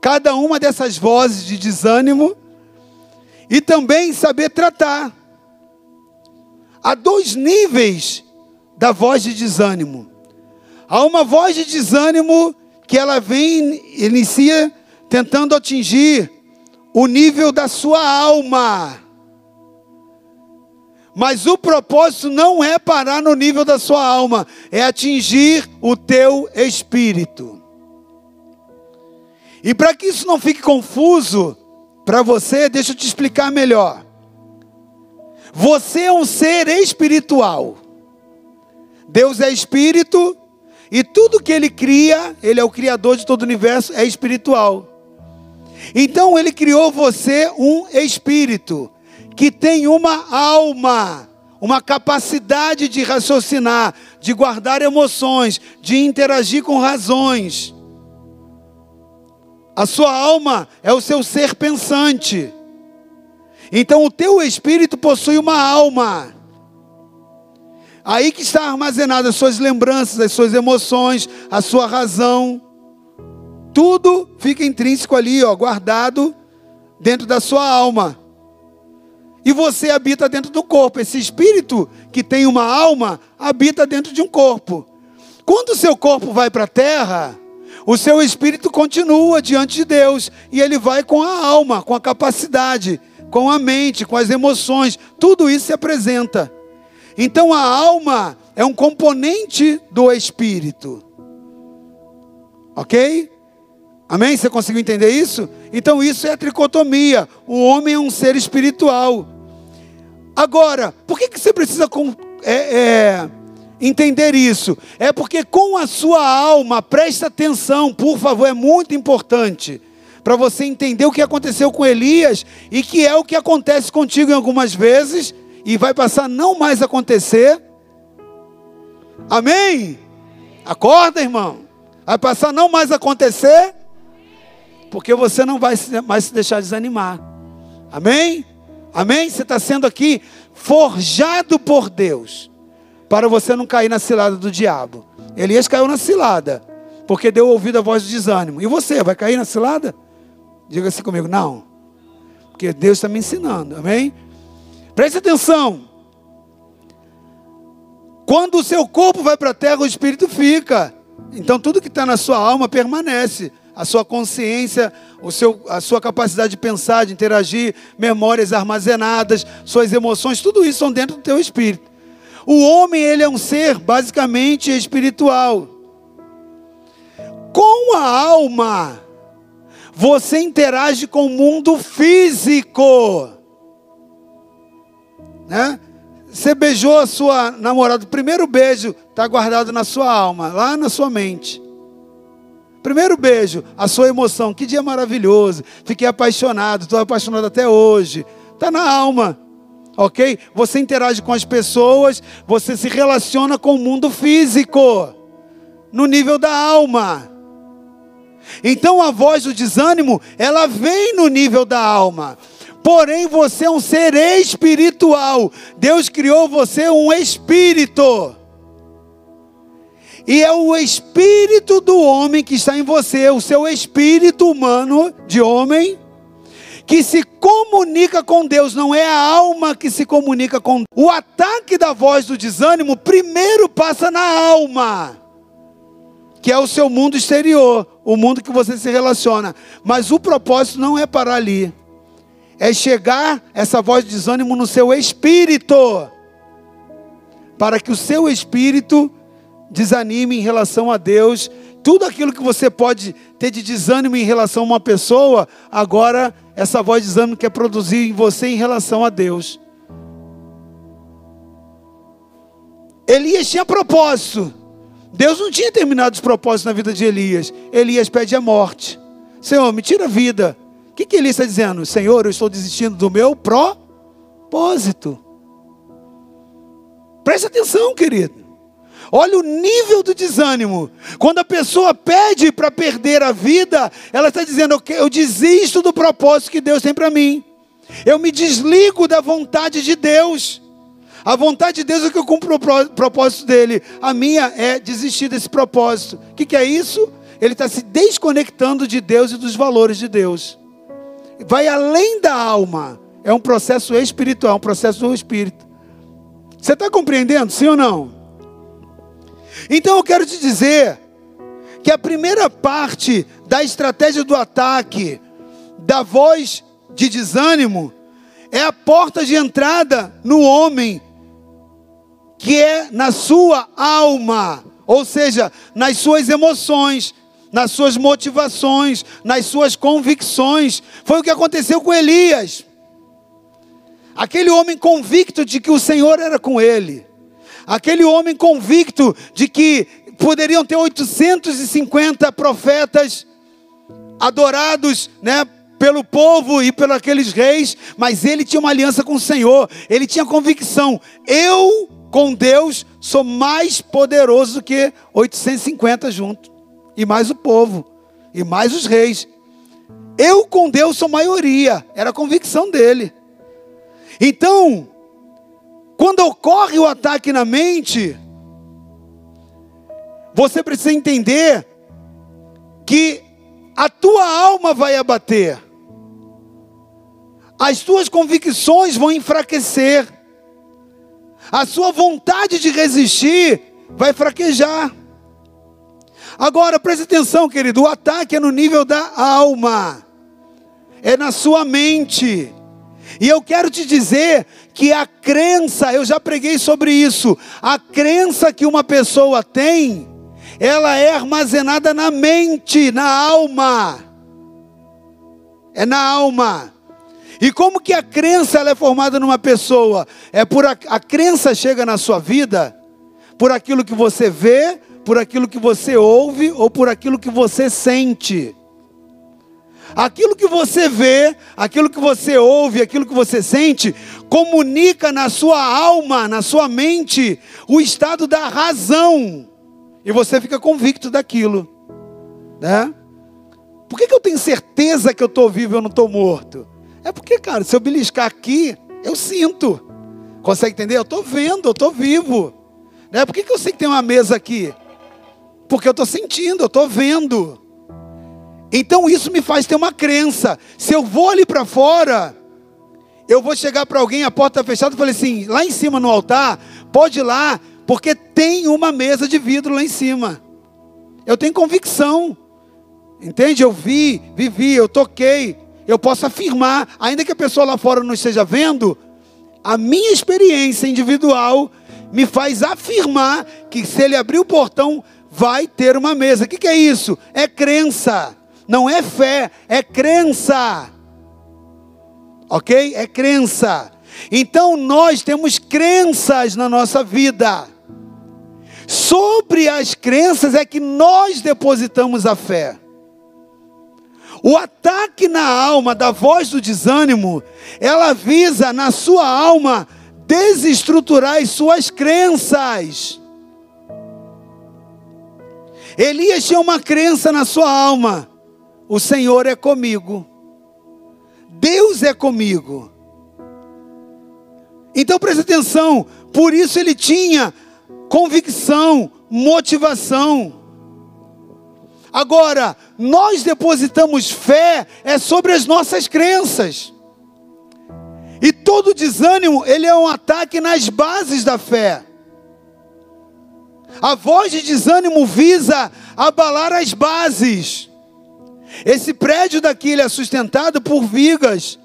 Speaker 1: cada uma dessas vozes de desânimo e também saber tratar. Há dois níveis da voz de desânimo. Há uma voz de desânimo que ela vem, inicia tentando atingir o nível da sua alma. Mas o propósito não é parar no nível da sua alma, é atingir o teu espírito. E para que isso não fique confuso para você, deixa eu te explicar melhor. Você é um ser espiritual. Deus é espírito e tudo que ele cria, ele é o criador de todo o universo, é espiritual. Então ele criou você um espírito que tem uma alma, uma capacidade de raciocinar, de guardar emoções, de interagir com razões. A sua alma é o seu ser pensante. Então o teu espírito possui uma alma. Aí que está armazenada as suas lembranças, as suas emoções, a sua razão. Tudo fica intrínseco ali, ó, guardado dentro da sua alma. E você habita dentro do corpo. Esse espírito que tem uma alma habita dentro de um corpo. Quando o seu corpo vai para a terra, o seu espírito continua diante de Deus e ele vai com a alma, com a capacidade com a mente, com as emoções, tudo isso se apresenta. Então a alma é um componente do espírito. Ok? Amém? Você conseguiu entender isso? Então isso é a tricotomia. O homem é um ser espiritual. Agora, por que, que você precisa é, é, entender isso? É porque com a sua alma, presta atenção, por favor, é muito importante para você entender o que aconteceu com Elias e que é o que acontece contigo em algumas vezes e vai passar não mais acontecer. Amém? Acorda, irmão. Vai passar não mais acontecer, porque você não vai mais se deixar desanimar. Amém? Amém? Você está sendo aqui forjado por Deus para você não cair na cilada do diabo. Elias caiu na cilada, porque deu ouvido à voz do desânimo. E você, vai cair na cilada? Diga assim comigo, não. Porque Deus está me ensinando, amém? Preste atenção. Quando o seu corpo vai para a terra, o espírito fica. Então tudo que está na sua alma permanece. A sua consciência, o seu, a sua capacidade de pensar, de interagir, memórias armazenadas, suas emoções, tudo isso são dentro do teu espírito. O homem, ele é um ser basicamente espiritual. Com a alma, você interage com o mundo físico. Né? Você beijou a sua namorada, o primeiro beijo está guardado na sua alma, lá na sua mente. Primeiro beijo, a sua emoção, que dia maravilhoso, fiquei apaixonado, estou apaixonado até hoje. Está na alma, ok? Você interage com as pessoas, você se relaciona com o mundo físico, no nível da alma. Então a voz do desânimo, ela vem no nível da alma. Porém, você é um ser espiritual. Deus criou você um espírito. E é o espírito do homem que está em você, o seu espírito humano de homem, que se comunica com Deus, não é a alma que se comunica com Deus. O ataque da voz do desânimo primeiro passa na alma que é o seu mundo exterior, o mundo que você se relaciona. Mas o propósito não é parar ali, é chegar essa voz de desânimo no seu espírito, para que o seu espírito desanime em relação a Deus. Tudo aquilo que você pode ter de desânimo em relação a uma pessoa, agora essa voz de desânimo quer produzir em você em relação a Deus. Elias tinha propósito. Deus não tinha terminado os propósitos na vida de Elias. Elias pede a morte. Senhor, me tira a vida. O que, que Elias está dizendo? Senhor, eu estou desistindo do meu propósito. Preste atenção, querido. Olha o nível do desânimo. Quando a pessoa pede para perder a vida, ela está dizendo: eu desisto do propósito que Deus tem para mim. Eu me desligo da vontade de Deus. A vontade de Deus é que eu cumpro o propósito dele. A minha é desistir desse propósito. O que, que é isso? Ele está se desconectando de Deus e dos valores de Deus. Vai além da alma. É um processo espiritual, um processo do espírito. Você está compreendendo, sim ou não? Então eu quero te dizer que a primeira parte da estratégia do ataque, da voz de desânimo, é a porta de entrada no homem que é na sua alma, ou seja, nas suas emoções, nas suas motivações, nas suas convicções. Foi o que aconteceu com Elias. Aquele homem convicto de que o Senhor era com ele. Aquele homem convicto de que poderiam ter 850 profetas adorados, né, pelo povo e pelos aqueles reis, mas ele tinha uma aliança com o Senhor. Ele tinha convicção: eu com Deus sou mais poderoso do que 850 juntos. E mais o povo. E mais os reis. Eu com Deus sou maioria. Era a convicção dele. Então, quando ocorre o ataque na mente, você precisa entender que a tua alma vai abater. As tuas convicções vão enfraquecer a sua vontade de resistir vai fraquejar. Agora, preste atenção, querido: o ataque é no nível da alma, é na sua mente. E eu quero te dizer que a crença, eu já preguei sobre isso, a crença que uma pessoa tem, ela é armazenada na mente, na alma. É na alma. E como que a crença ela é formada numa pessoa? É por a, a crença chega na sua vida por aquilo que você vê, por aquilo que você ouve ou por aquilo que você sente. Aquilo que você vê, aquilo que você ouve, aquilo que você sente, comunica na sua alma, na sua mente, o estado da razão. E você fica convicto daquilo. Né? Por que, que eu tenho certeza que eu estou vivo e eu não estou morto? É porque, cara, se eu beliscar aqui, eu sinto. Consegue entender? Eu estou vendo, eu estou vivo. Né? Por que, que eu sei que tem uma mesa aqui? Porque eu estou sentindo, eu estou vendo. Então isso me faz ter uma crença. Se eu vou ali para fora, eu vou chegar para alguém, a porta está fechada, e falei assim: lá em cima no altar, pode ir lá, porque tem uma mesa de vidro lá em cima. Eu tenho convicção. Entende? Eu vi, vivi, eu toquei, eu posso afirmar, ainda que a pessoa lá fora não esteja vendo, a minha experiência individual me faz afirmar que se ele abrir o portão, vai ter uma mesa. O que, que é isso? É crença. Não é fé, é crença. Ok? É crença. Então nós temos crenças na nossa vida. Sobre as crenças é que nós depositamos a fé. O ataque na alma da voz do desânimo, ela visa na sua alma desestruturar as suas crenças. Elias tinha uma crença na sua alma: o Senhor é comigo, Deus é comigo. Então preste atenção, por isso ele tinha convicção, motivação. Agora, nós depositamos fé é sobre as nossas crenças. E todo desânimo, ele é um ataque nas bases da fé. A voz de desânimo visa abalar as bases. Esse prédio daqui ele é sustentado por vigas,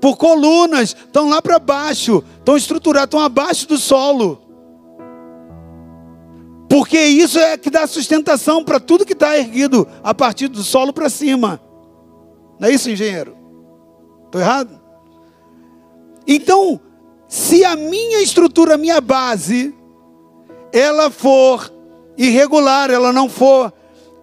Speaker 1: por colunas, estão lá para baixo, estão estruturados, estão abaixo do solo. Porque isso é que dá sustentação para tudo que está erguido a partir do solo para cima. Não é isso, engenheiro? Estou errado? Então, se a minha estrutura, a minha base, ela for irregular, ela não for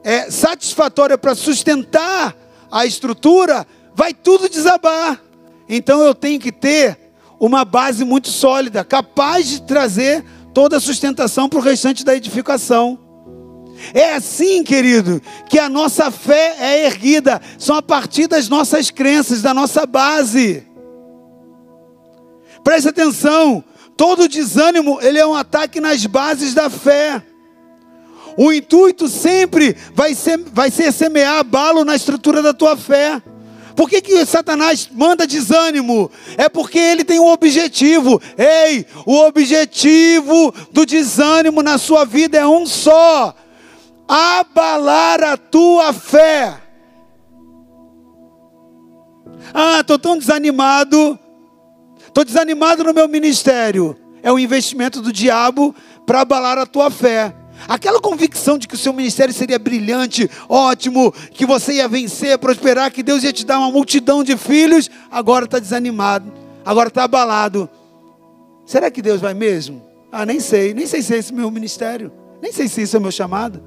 Speaker 1: é, satisfatória para sustentar a estrutura, vai tudo desabar. Então eu tenho que ter uma base muito sólida, capaz de trazer toda a sustentação para o restante da edificação. É assim, querido, que a nossa fé é erguida, são a partir das nossas crenças, da nossa base. Preste atenção, todo desânimo, ele é um ataque nas bases da fé. O intuito sempre vai ser, vai ser semear abalo na estrutura da tua fé. Por que, que Satanás manda desânimo? É porque ele tem um objetivo. Ei, o objetivo do desânimo na sua vida é um só: abalar a tua fé. Ah, estou tão desanimado. Estou desanimado no meu ministério. É um investimento do diabo para abalar a tua fé. Aquela convicção de que o seu ministério seria brilhante, ótimo, que você ia vencer, prosperar, que Deus ia te dar uma multidão de filhos, agora está desanimado, agora está abalado. Será que Deus vai mesmo? Ah, nem sei, nem sei se é esse meu ministério, nem sei se isso é o meu chamado.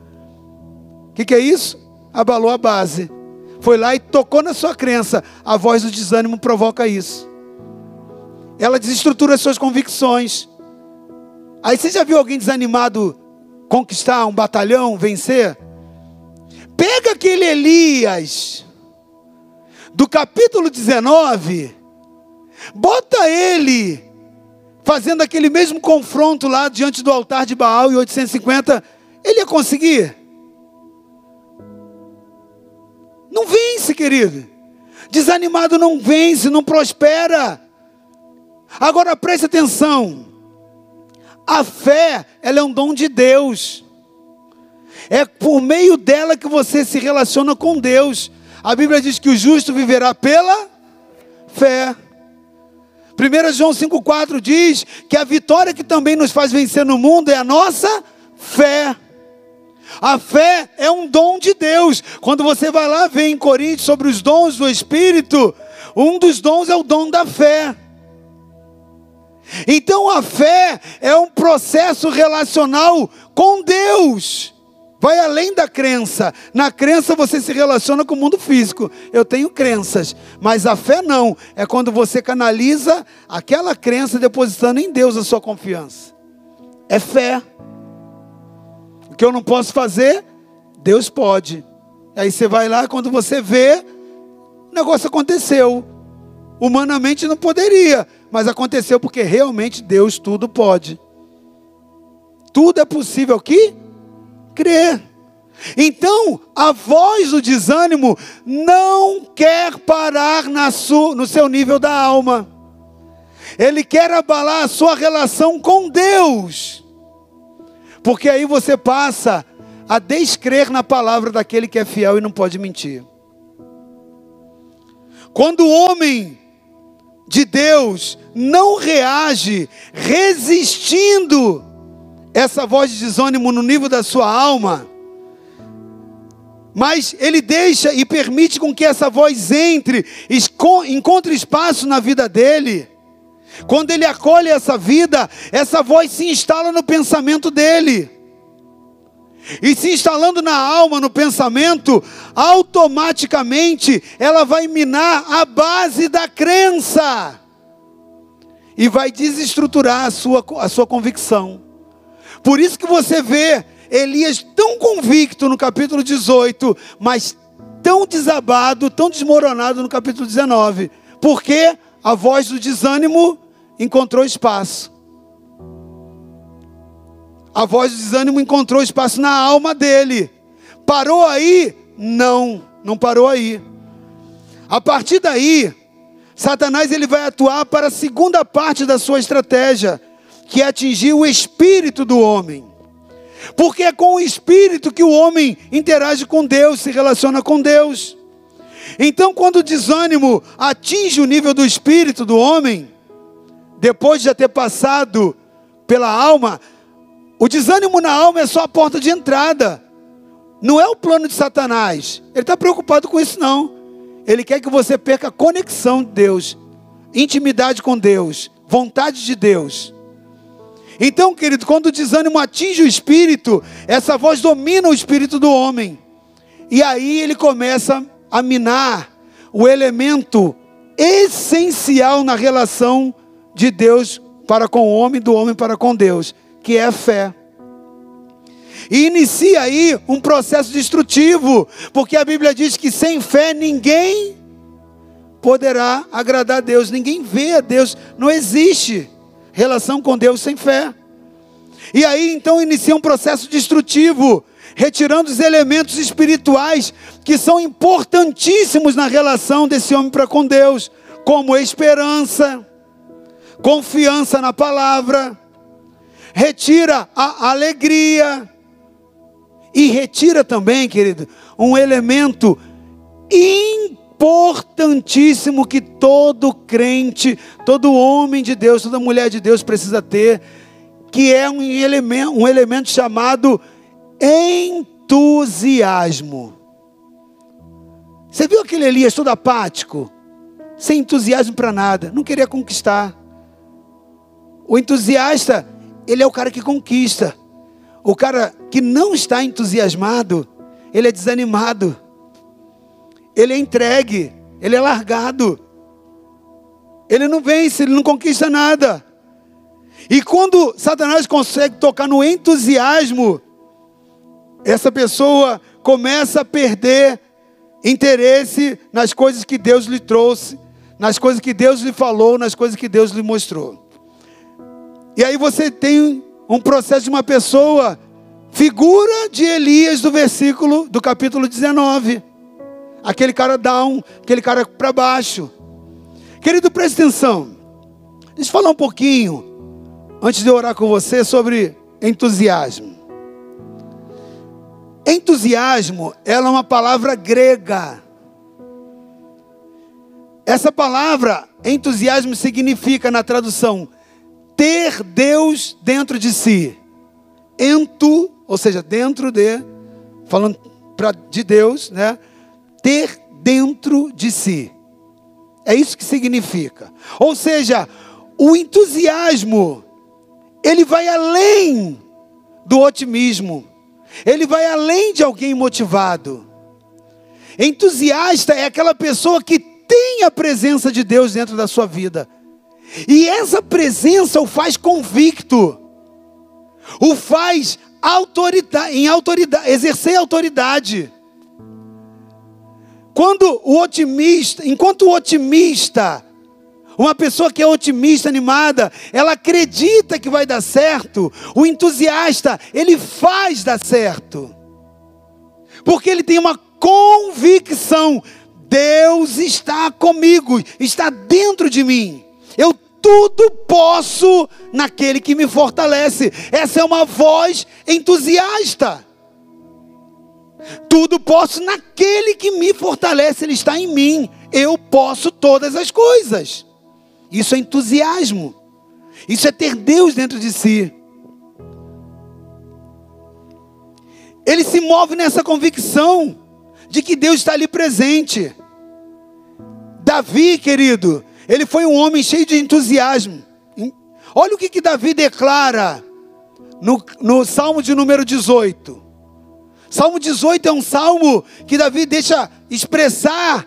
Speaker 1: O que, que é isso? Abalou a base. Foi lá e tocou na sua crença. A voz do desânimo provoca isso. Ela desestrutura as suas convicções. Aí você já viu alguém desanimado conquistar um batalhão, vencer? Pega aquele Elias do capítulo 19, bota ele fazendo aquele mesmo confronto lá diante do altar de Baal em 850, ele ia conseguir? Não vence, querido. Desanimado não vence, não prospera. Agora preste atenção. A fé, ela é um dom de Deus. É por meio dela que você se relaciona com Deus. A Bíblia diz que o justo viverá pela fé. 1 João 5,4 diz que a vitória que também nos faz vencer no mundo é a nossa fé. A fé é um dom de Deus. Quando você vai lá ver em Coríntios sobre os dons do Espírito, um dos dons é o dom da fé. Então a fé é um processo relacional com Deus. Vai além da crença. Na crença você se relaciona com o mundo físico. Eu tenho crenças, mas a fé não. É quando você canaliza aquela crença depositando em Deus a sua confiança. É fé que eu não posso fazer, Deus pode. Aí você vai lá, quando você vê, o negócio aconteceu. Humanamente não poderia, mas aconteceu porque realmente Deus tudo pode. Tudo é possível aqui? Crer. Então, a voz do desânimo não quer parar na no seu nível da alma. Ele quer abalar a sua relação com Deus. Porque aí você passa a descrer na palavra daquele que é fiel e não pode mentir. Quando o homem de Deus não reage resistindo essa voz de desânimo no nível da sua alma, mas ele deixa e permite com que essa voz entre, encontre espaço na vida dele. Quando ele acolhe essa vida, essa voz se instala no pensamento dele. E se instalando na alma, no pensamento, automaticamente ela vai minar a base da crença e vai desestruturar a sua, a sua convicção. Por isso que você vê Elias tão convicto no capítulo 18, mas tão desabado, tão desmoronado no capítulo 19. Porque a voz do desânimo encontrou espaço. A voz do desânimo encontrou espaço na alma dele. Parou aí? Não, não parou aí. A partir daí, Satanás ele vai atuar para a segunda parte da sua estratégia, que é atingir o espírito do homem. Porque é com o espírito que o homem interage com Deus, se relaciona com Deus. Então, quando o desânimo atinge o nível do espírito do homem, depois de já ter passado pela alma, O desânimo na alma é só a porta de entrada. Não é o plano de Satanás. Ele está preocupado com isso, não. Ele quer que você perca a conexão de Deus, intimidade com Deus, vontade de Deus. Então, querido, quando o desânimo atinge o espírito, essa voz domina o espírito do homem. E aí ele começa a minar o elemento essencial na relação de Deus para com o homem, do homem para com Deus, que é a fé. E inicia aí um processo destrutivo, porque a Bíblia diz que sem fé ninguém poderá agradar a Deus, ninguém vê a Deus, não existe relação com Deus sem fé. E aí então inicia um processo destrutivo, retirando os elementos espirituais que são importantíssimos na relação desse homem para com Deus, como esperança, confiança na palavra, retira a alegria e retira também, querido, um elemento importantíssimo que todo crente, todo homem de Deus, toda mulher de Deus precisa ter, que é um elemento, um elemento chamado entusiasmo. Você viu aquele Elias todo apático? Sem entusiasmo para nada, não queria conquistar. O entusiasta, ele é o cara que conquista. O cara que não está entusiasmado, ele é desanimado. Ele é entregue, ele é largado. Ele não vence, ele não conquista nada. E quando Satanás consegue tocar no entusiasmo, essa pessoa começa a perder interesse nas coisas que Deus lhe trouxe, nas coisas que Deus lhe falou, nas coisas que Deus lhe mostrou. E aí você tem um processo de uma pessoa, figura de Elias do versículo do capítulo 19. Aquele cara down, aquele cara para baixo. Querido, preste atenção. Deixa eu falar um pouquinho, antes de eu orar com você, sobre entusiasmo. Entusiasmo, ela é uma palavra grega. Essa palavra, entusiasmo, significa na tradução ter Deus dentro de si. Ento, ou seja, dentro de, falando pra, de Deus, né? Ter dentro de si. É isso que significa. Ou seja, o entusiasmo, ele vai além do otimismo. Ele vai além de alguém motivado. Entusiasta é aquela pessoa que tem a presença de Deus dentro da sua vida. E essa presença o faz convicto, o faz autoridade, em autoridade, exercer autoridade. Quando o otimista, enquanto o otimista, uma pessoa que é otimista, animada, ela acredita que vai dar certo. O entusiasta, ele faz dar certo. Porque ele tem uma convicção: Deus está comigo, está dentro de mim. Eu tudo posso naquele que me fortalece. Essa é uma voz entusiasta. Tudo posso naquele que me fortalece, ele está em mim. Eu posso todas as coisas. Isso é entusiasmo. Isso é ter Deus dentro de si. Ele se move nessa convicção de que Deus está ali presente. Davi, querido, ele foi um homem cheio de entusiasmo. Olha o que, que Davi declara no, no Salmo de número 18. Salmo 18 é um salmo que Davi deixa expressar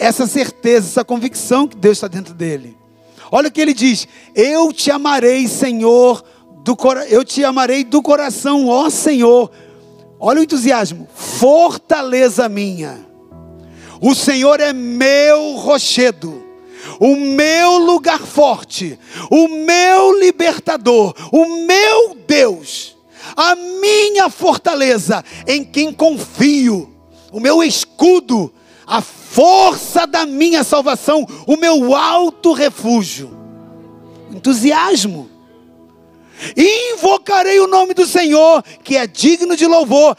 Speaker 1: essa certeza, essa convicção que Deus está dentro dele. Olha o que ele diz: Eu te amarei, Senhor, do eu te amarei do coração, ó Senhor. Olha o entusiasmo, fortaleza minha. O Senhor é meu rochedo o meu lugar forte, o meu libertador, o meu Deus, a minha fortaleza, em quem confio, o meu escudo, a força da minha salvação, o meu alto refúgio. Entusiasmo. Invocarei o nome do Senhor, que é digno de louvor.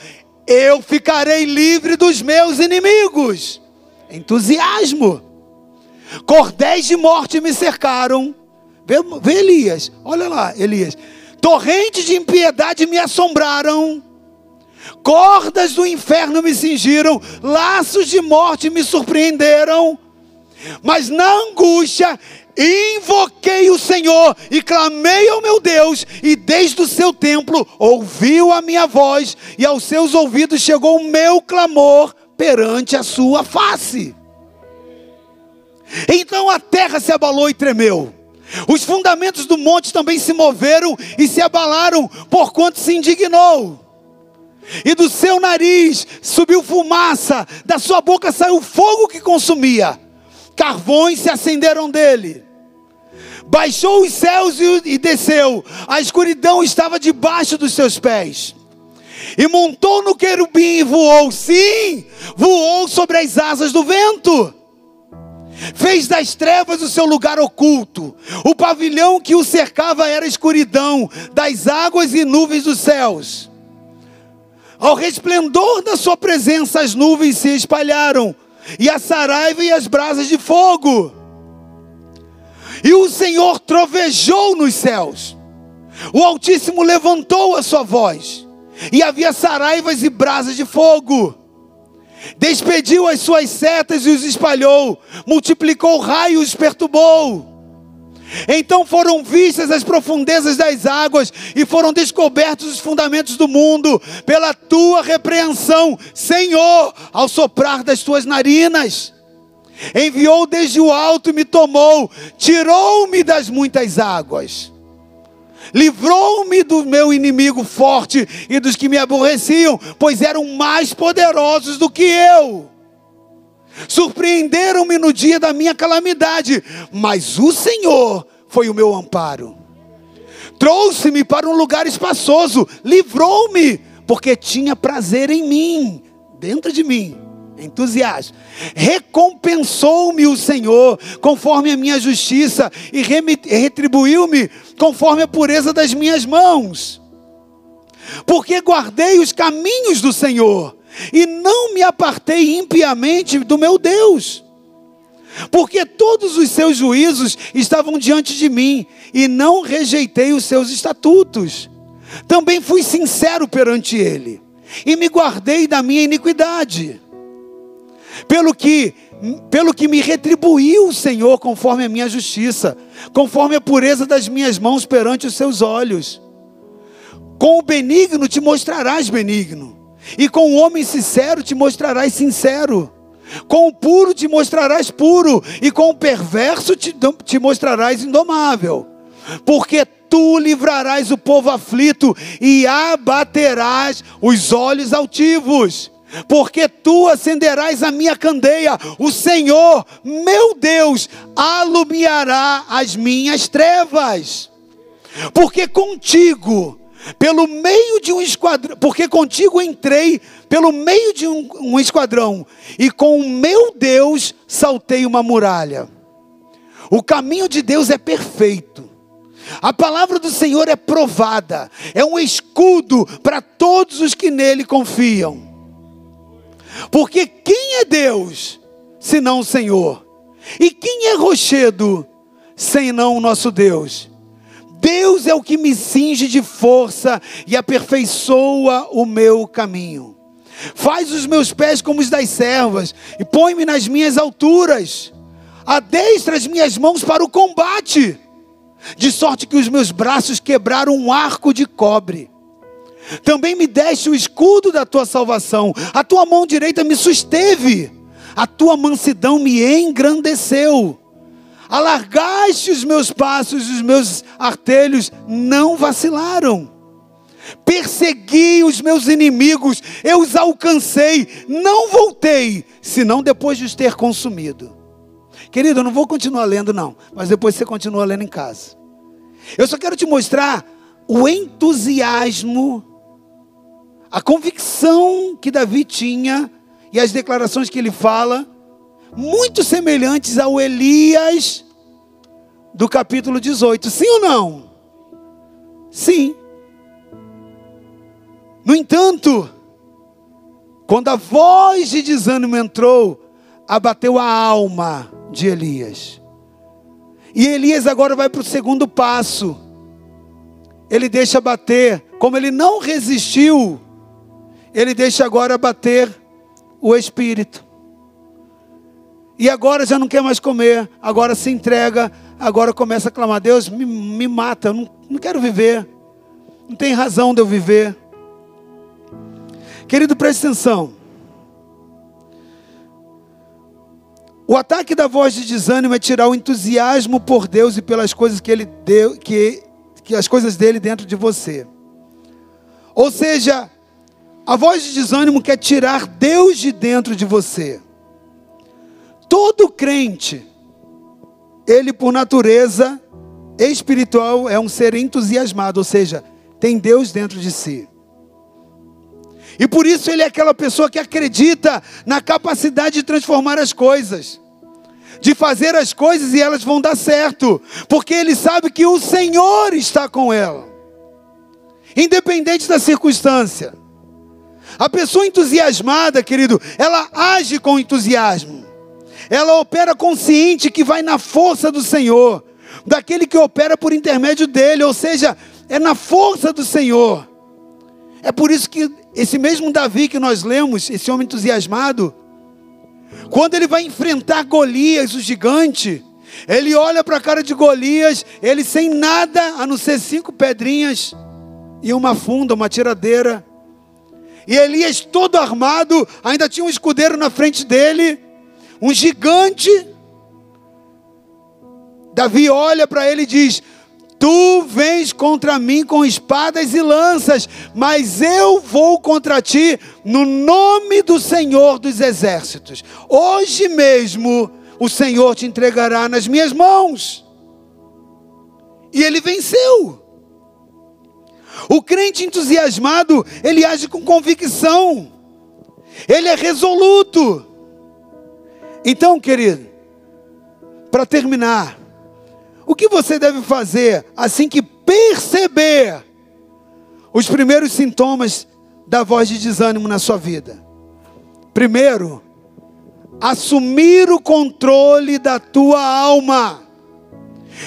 Speaker 1: Eu ficarei livre dos meus inimigos. Entusiasmo. Cordéis de morte me cercaram. Vê, vê Elias, olha lá, Elias. torrentes de impiedade me assombraram, cordas do inferno me cingiram, laços de morte me surpreenderam, mas na angústia invoquei o Senhor e clamei ao meu Deus, e desde o seu templo ouviu a minha voz, e aos seus ouvidos chegou o meu clamor perante a sua face. Então a terra se abalou e tremeu. Os fundamentos do monte também se moveram e se abalaram, porquanto se indignou. E do seu nariz subiu fumaça, da sua boca saiu fogo que consumia. Carvões se acenderam dele. Baixou os céus e desceu, a escuridão estava debaixo dos seus pés. E montou no querubim e voou, sim, voou sobre as asas do vento fez das trevas o seu lugar oculto. O pavilhão que o cercava era escuridão das águas e nuvens dos céus. Ao resplendor da sua presença, as nuvens se espalharam, e a saraiva e as brasas de fogo. E o Senhor trovejou nos céus. O Altíssimo levantou a sua voz, e havia saraivas e brasas de fogo despediu as suas setas e os espalhou, multiplicou raios os perturbou. Então foram vistas as profundezas das águas e foram descobertos os fundamentos do mundo pela tua repreensão, Senhor, ao soprar das tuas narinas. Enviou desde o alto e me tomou, tirou-me das muitas águas livrou-me do meu inimigo forte e dos que me aborreciam, pois eram mais poderosos do que eu. Surpreenderam-me no dia da minha calamidade, mas o Senhor foi o meu amparo. Trouxe-me para um lugar espaçoso, livrou-me, porque tinha prazer em mim, dentro de mim entusiasmo. Recompensou-me o Senhor conforme a minha justiça e retribuiu-me conforme a pureza das minhas mãos. Porque guardei os caminhos do Senhor e não me apartei impiamente do meu Deus. Porque todos os seus juízos estavam diante de mim e não rejeitei os seus estatutos. Também fui sincero perante ele e me guardei da minha iniquidade pelo que pelo que me retribuiu o Senhor conforme a minha justiça, conforme a pureza das minhas mãos perante os seus olhos. Com o benigno te mostrarás benigno, e com o homem sincero te mostrarás sincero. Com o puro te mostrarás puro, e com o perverso te, te mostrarás indomável. Porque tu livrarás o povo aflito e abaterás os olhos altivos porque tu acenderás a minha candeia, o Senhor, meu Deus, alumiará as minhas trevas. Porque contigo, pelo meio de um esquadrão, porque contigo entrei pelo meio de um, um esquadrão, e com o meu Deus saltei uma muralha. O caminho de Deus é perfeito. A palavra do Senhor é provada, é um escudo para todos os que nele confiam. Porque quem é Deus, senão o Senhor? E quem é rochedo, senão o nosso Deus? Deus é o que me cinge de força e aperfeiçoa o meu caminho. Faz os meus pés como os das servas e põe-me nas minhas alturas. Adestra as minhas mãos para o combate, de sorte que os meus braços quebraram um arco de cobre. Também me deste o escudo da tua salvação, a tua mão direita me susteve, a tua mansidão me engrandeceu. Alargaste os meus passos, os meus artelhos não vacilaram. Persegui os meus inimigos, eu os alcancei, não voltei, senão depois de os ter consumido. Querido, eu não vou continuar lendo, não, mas depois você continua lendo em casa. Eu só quero te mostrar o entusiasmo a convicção que Davi tinha e as declarações que ele fala, muito semelhantes ao Elias do capítulo 18. Sim ou não? Sim. No entanto, quando a voz de desânimo entrou, abateu a alma de Elias. E Elias agora vai para o segundo passo. ele deixa bater, como ele não resistiu, ele deixa agora bater o espírito. E agora já não quer mais comer, agora se entrega, agora começa a clamar: Deus, me, me mata, eu não, não quero viver, não tem razão de eu viver. Querido, preste atenção. O ataque da voz de desânimo é tirar o entusiasmo por Deus e pelas coisas que Ele deu, que, que as coisas dele dentro de você. Ou seja, a voz de desânimo quer tirar Deus de dentro de você. Todo crente, ele por natureza espiritual é um ser entusiasmado, ou seja, tem Deus dentro de si. E por isso ele é aquela pessoa que acredita na capacidade de transformar as coisas, de fazer as coisas e elas vão dar certo, porque ele sabe que o Senhor está com ela, independente da circunstância. A pessoa entusiasmada, querido, ela age com entusiasmo, ela opera consciente que vai na força do Senhor, daquele que opera por intermédio dele, ou seja, é na força do Senhor. É por isso que esse mesmo Davi que nós lemos, esse homem entusiasmado, quando ele vai enfrentar Golias, o gigante, ele olha para a cara de Golias, ele sem nada a não ser cinco pedrinhas e uma funda, uma tiradeira. E Elias todo armado, ainda tinha um escudeiro na frente dele, um gigante. Davi olha para ele e diz: Tu vens contra mim com espadas e lanças, mas eu vou contra ti no nome do Senhor dos exércitos. Hoje mesmo o Senhor te entregará nas minhas mãos. E ele venceu. O crente entusiasmado, ele age com convicção. Ele é resoluto. Então, querido, para terminar, o que você deve fazer assim que perceber os primeiros sintomas da voz de desânimo na sua vida? Primeiro, assumir o controle da tua alma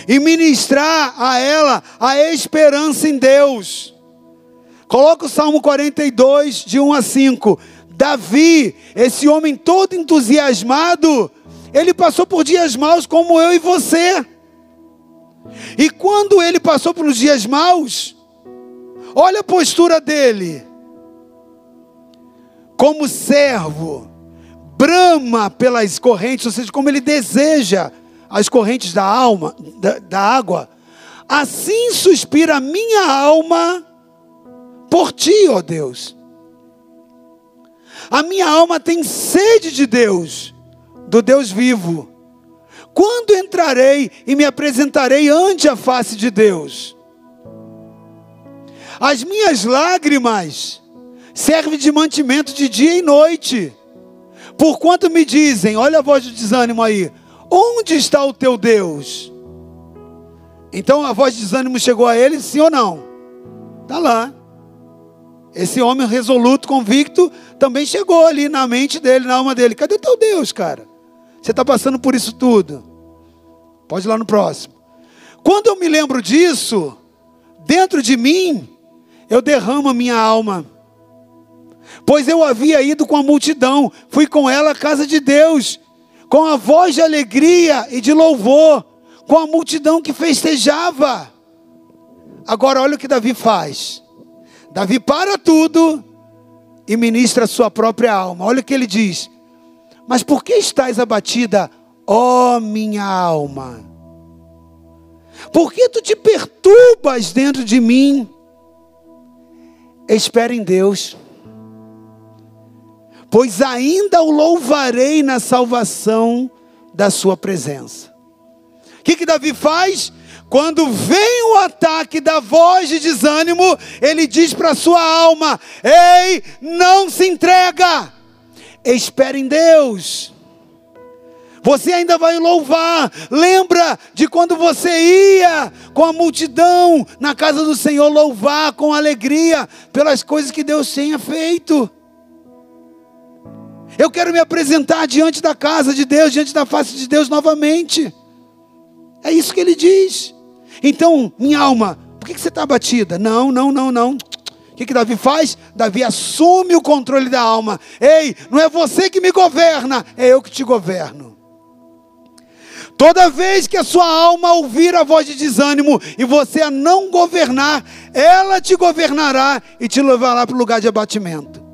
Speaker 1: e ministrar a ela a esperança em Deus. Coloca o Salmo 42, de 1 a 5. Davi, esse homem todo entusiasmado, ele passou por dias maus como eu e você. E quando ele passou pelos dias maus, olha a postura dele. Como servo, brama pelas correntes, ou seja, como ele deseja as correntes da alma, da, da água. Assim suspira a minha alma por ti, ó Deus. A minha alma tem sede de Deus, do Deus vivo. Quando entrarei e me apresentarei ante a face de Deus? As minhas lágrimas servem de mantimento de dia e noite. Porquanto me dizem, olha a voz do desânimo aí, onde está o teu Deus? Então a voz de desânimo chegou a ele, sim ou não? Está lá. Esse homem resoluto, convicto, também chegou ali na mente dele, na alma dele. Cadê o teu Deus, cara? Você está passando por isso tudo. Pode ir lá no próximo. Quando eu me lembro disso, dentro de mim, eu derramo a minha alma. Pois eu havia ido com a multidão, fui com ela à casa de Deus, com a voz de alegria e de louvor, com a multidão que festejava. Agora olha o que Davi faz. Davi para tudo e ministra a sua própria alma. Olha o que ele diz: mas por que estás abatida, ó minha alma? Por que tu te perturbas dentro de mim? Espera em Deus, pois ainda o louvarei na salvação da sua presença. O que, que Davi faz? Quando vem o ataque da voz de desânimo, ele diz para sua alma: Ei, não se entrega, Espere em Deus. Você ainda vai louvar. Lembra de quando você ia com a multidão na casa do Senhor louvar com alegria pelas coisas que Deus tenha feito. Eu quero me apresentar diante da casa de Deus, diante da face de Deus novamente. É isso que ele diz. Então, minha alma, por que você está abatida? Não, não, não, não. O que, que Davi faz? Davi assume o controle da alma. Ei, não é você que me governa, é eu que te governo. Toda vez que a sua alma ouvir a voz de desânimo e você a não governar, ela te governará e te levará para o lugar de abatimento.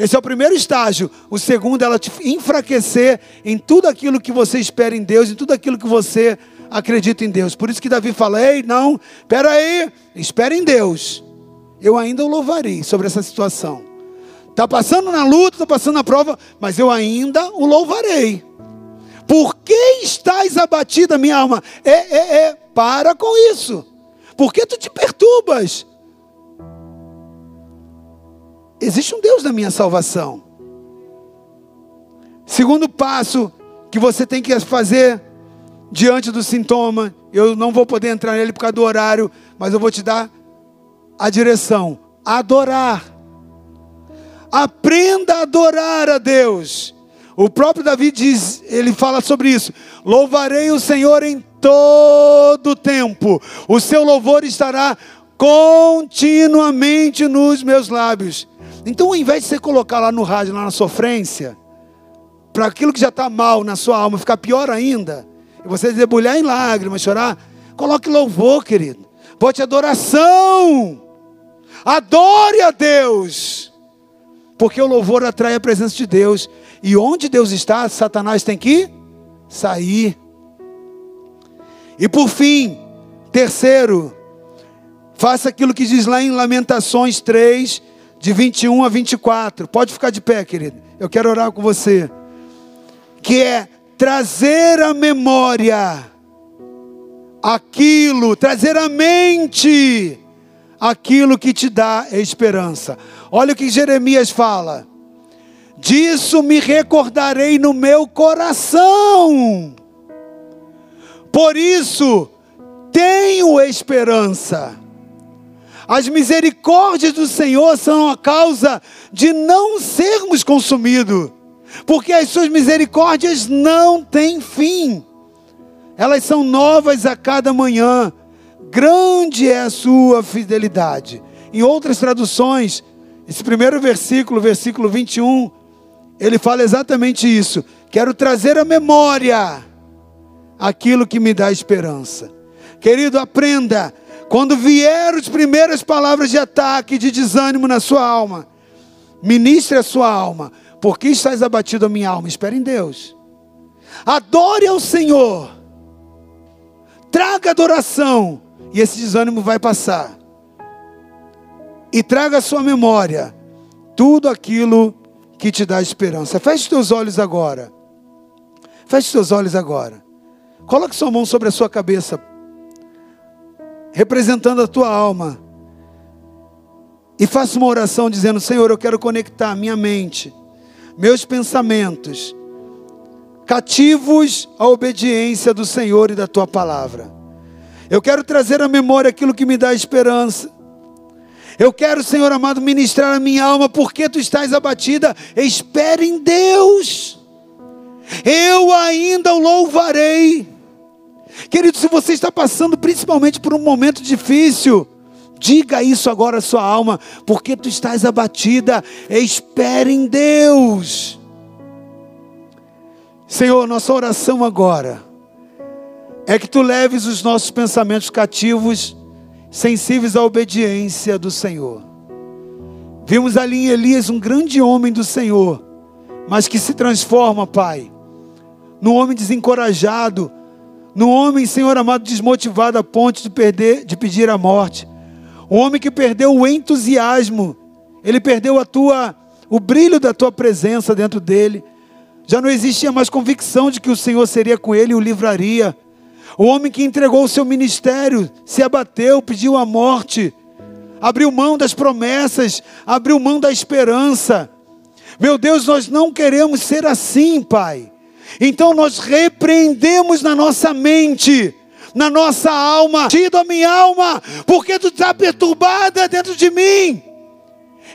Speaker 1: Esse é o primeiro estágio. O segundo, ela te enfraquecer em tudo aquilo que você espera em Deus, em tudo aquilo que você acredita em Deus. Por isso que Davi fala: Ei, não, espera aí, espera em Deus. Eu ainda o louvarei sobre essa situação. Está passando na luta, está passando na prova, mas eu ainda o louvarei. Por que estás abatida, minha alma? É, é, é, para com isso. Por que tu te perturbas? Existe um Deus na minha salvação. Segundo passo que você tem que fazer diante do sintoma, eu não vou poder entrar nele por causa do horário, mas eu vou te dar a direção: adorar. Aprenda a adorar a Deus. O próprio Davi diz, ele fala sobre isso: louvarei o Senhor em todo tempo, o seu louvor estará continuamente nos meus lábios. Então, ao invés de você colocar lá no rádio, lá na sofrência, para aquilo que já está mal na sua alma ficar pior ainda, e você debulhar em lágrimas, chorar, coloque louvor, querido. Bote adoração. Adore a Deus. Porque o louvor atrai a presença de Deus. E onde Deus está, Satanás tem que sair. E por fim, terceiro, faça aquilo que diz lá em Lamentações 3, de 21 a 24. Pode ficar de pé, querido. Eu quero orar com você. Que é trazer à memória aquilo, trazer à mente aquilo que te dá esperança. Olha o que Jeremias fala disso me recordarei no meu coração. Por isso, tenho esperança. As misericórdias do Senhor são a causa de não sermos consumidos, porque as suas misericórdias não têm fim, elas são novas a cada manhã, grande é a sua fidelidade. Em outras traduções, esse primeiro versículo, versículo 21, ele fala exatamente isso. Quero trazer à memória aquilo que me dá esperança. Querido, aprenda. Quando vier as primeiras palavras de ataque, de desânimo na sua alma, ministre a sua alma. Por que estás abatido a minha alma? Espere em Deus. Adore ao Senhor. Traga adoração. E esse desânimo vai passar. E traga à sua memória tudo aquilo que te dá esperança. Feche teus olhos agora. Feche os teus olhos agora. Coloque sua mão sobre a sua cabeça, representando a tua alma. E faça uma oração dizendo: Senhor, eu quero conectar minha mente, meus pensamentos, cativos à obediência do Senhor e da tua palavra. Eu quero trazer à memória aquilo que me dá esperança. Eu quero, Senhor amado, ministrar a minha alma, porque tu estás abatida. Espere em Deus. Eu ainda o louvarei. Querido, se você está passando principalmente por um momento difícil, diga isso agora à sua alma, porque tu estás abatida. Espere em Deus. Senhor, nossa oração agora é que tu leves os nossos pensamentos cativos sensíveis à obediência do Senhor. Vimos ali em Elias um grande homem do Senhor, mas que se transforma, Pai, num homem desencorajado, num homem, Senhor amado, desmotivado a ponto de perder, de pedir a morte. Um homem que perdeu o entusiasmo, ele perdeu a tua, o brilho da tua presença dentro dele. Já não existia mais convicção de que o Senhor seria com ele e o livraria. O homem que entregou o seu ministério se abateu, pediu a morte, abriu mão das promessas, abriu mão da esperança. Meu Deus, nós não queremos ser assim, Pai. Então nós repreendemos na nossa mente, na nossa alma, tido a minha alma, porque tu está perturbada dentro de mim.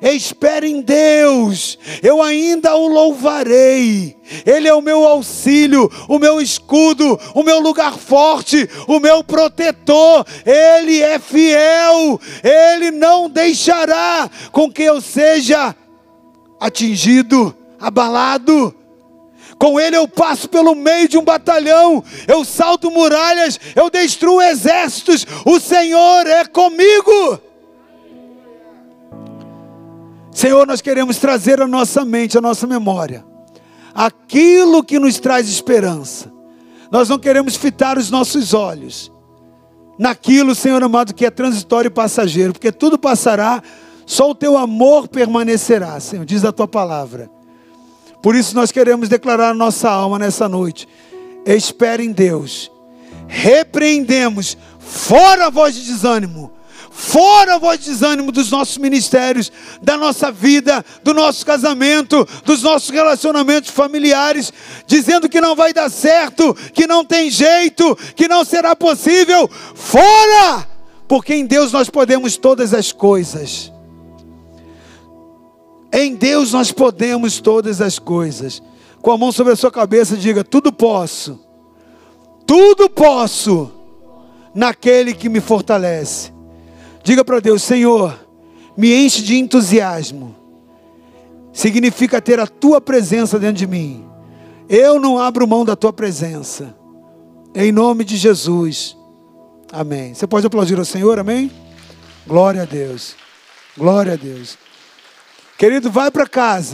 Speaker 1: Espere em Deus, eu ainda o louvarei. Ele é o meu auxílio, o meu escudo, o meu lugar forte, o meu protetor. Ele é fiel, ele não deixará com que eu seja atingido, abalado. Com ele eu passo pelo meio de um batalhão, eu salto muralhas, eu destruo exércitos. O Senhor é comigo. Senhor, nós queremos trazer à nossa mente, à nossa memória, aquilo que nos traz esperança. Nós não queremos fitar os nossos olhos naquilo, Senhor amado, que é transitório e passageiro, porque tudo passará, só o teu amor permanecerá, Senhor, diz a tua palavra. Por isso nós queremos declarar nossa alma nessa noite. Espere em Deus. Repreendemos fora a voz de desânimo. Fora a voz de desânimo dos nossos ministérios, da nossa vida, do nosso casamento, dos nossos relacionamentos familiares, dizendo que não vai dar certo, que não tem jeito, que não será possível. Fora! Porque em Deus nós podemos todas as coisas. Em Deus nós podemos todas as coisas. Com a mão sobre a sua cabeça, diga: Tudo posso, tudo posso, naquele que me fortalece. Diga para Deus: Senhor, me enche de entusiasmo. Significa ter a tua presença dentro de mim. Eu não abro mão da tua presença. Em nome de Jesus. Amém. Você pode aplaudir ao Senhor, amém? Glória a Deus. Glória a Deus. Querido, vai para casa.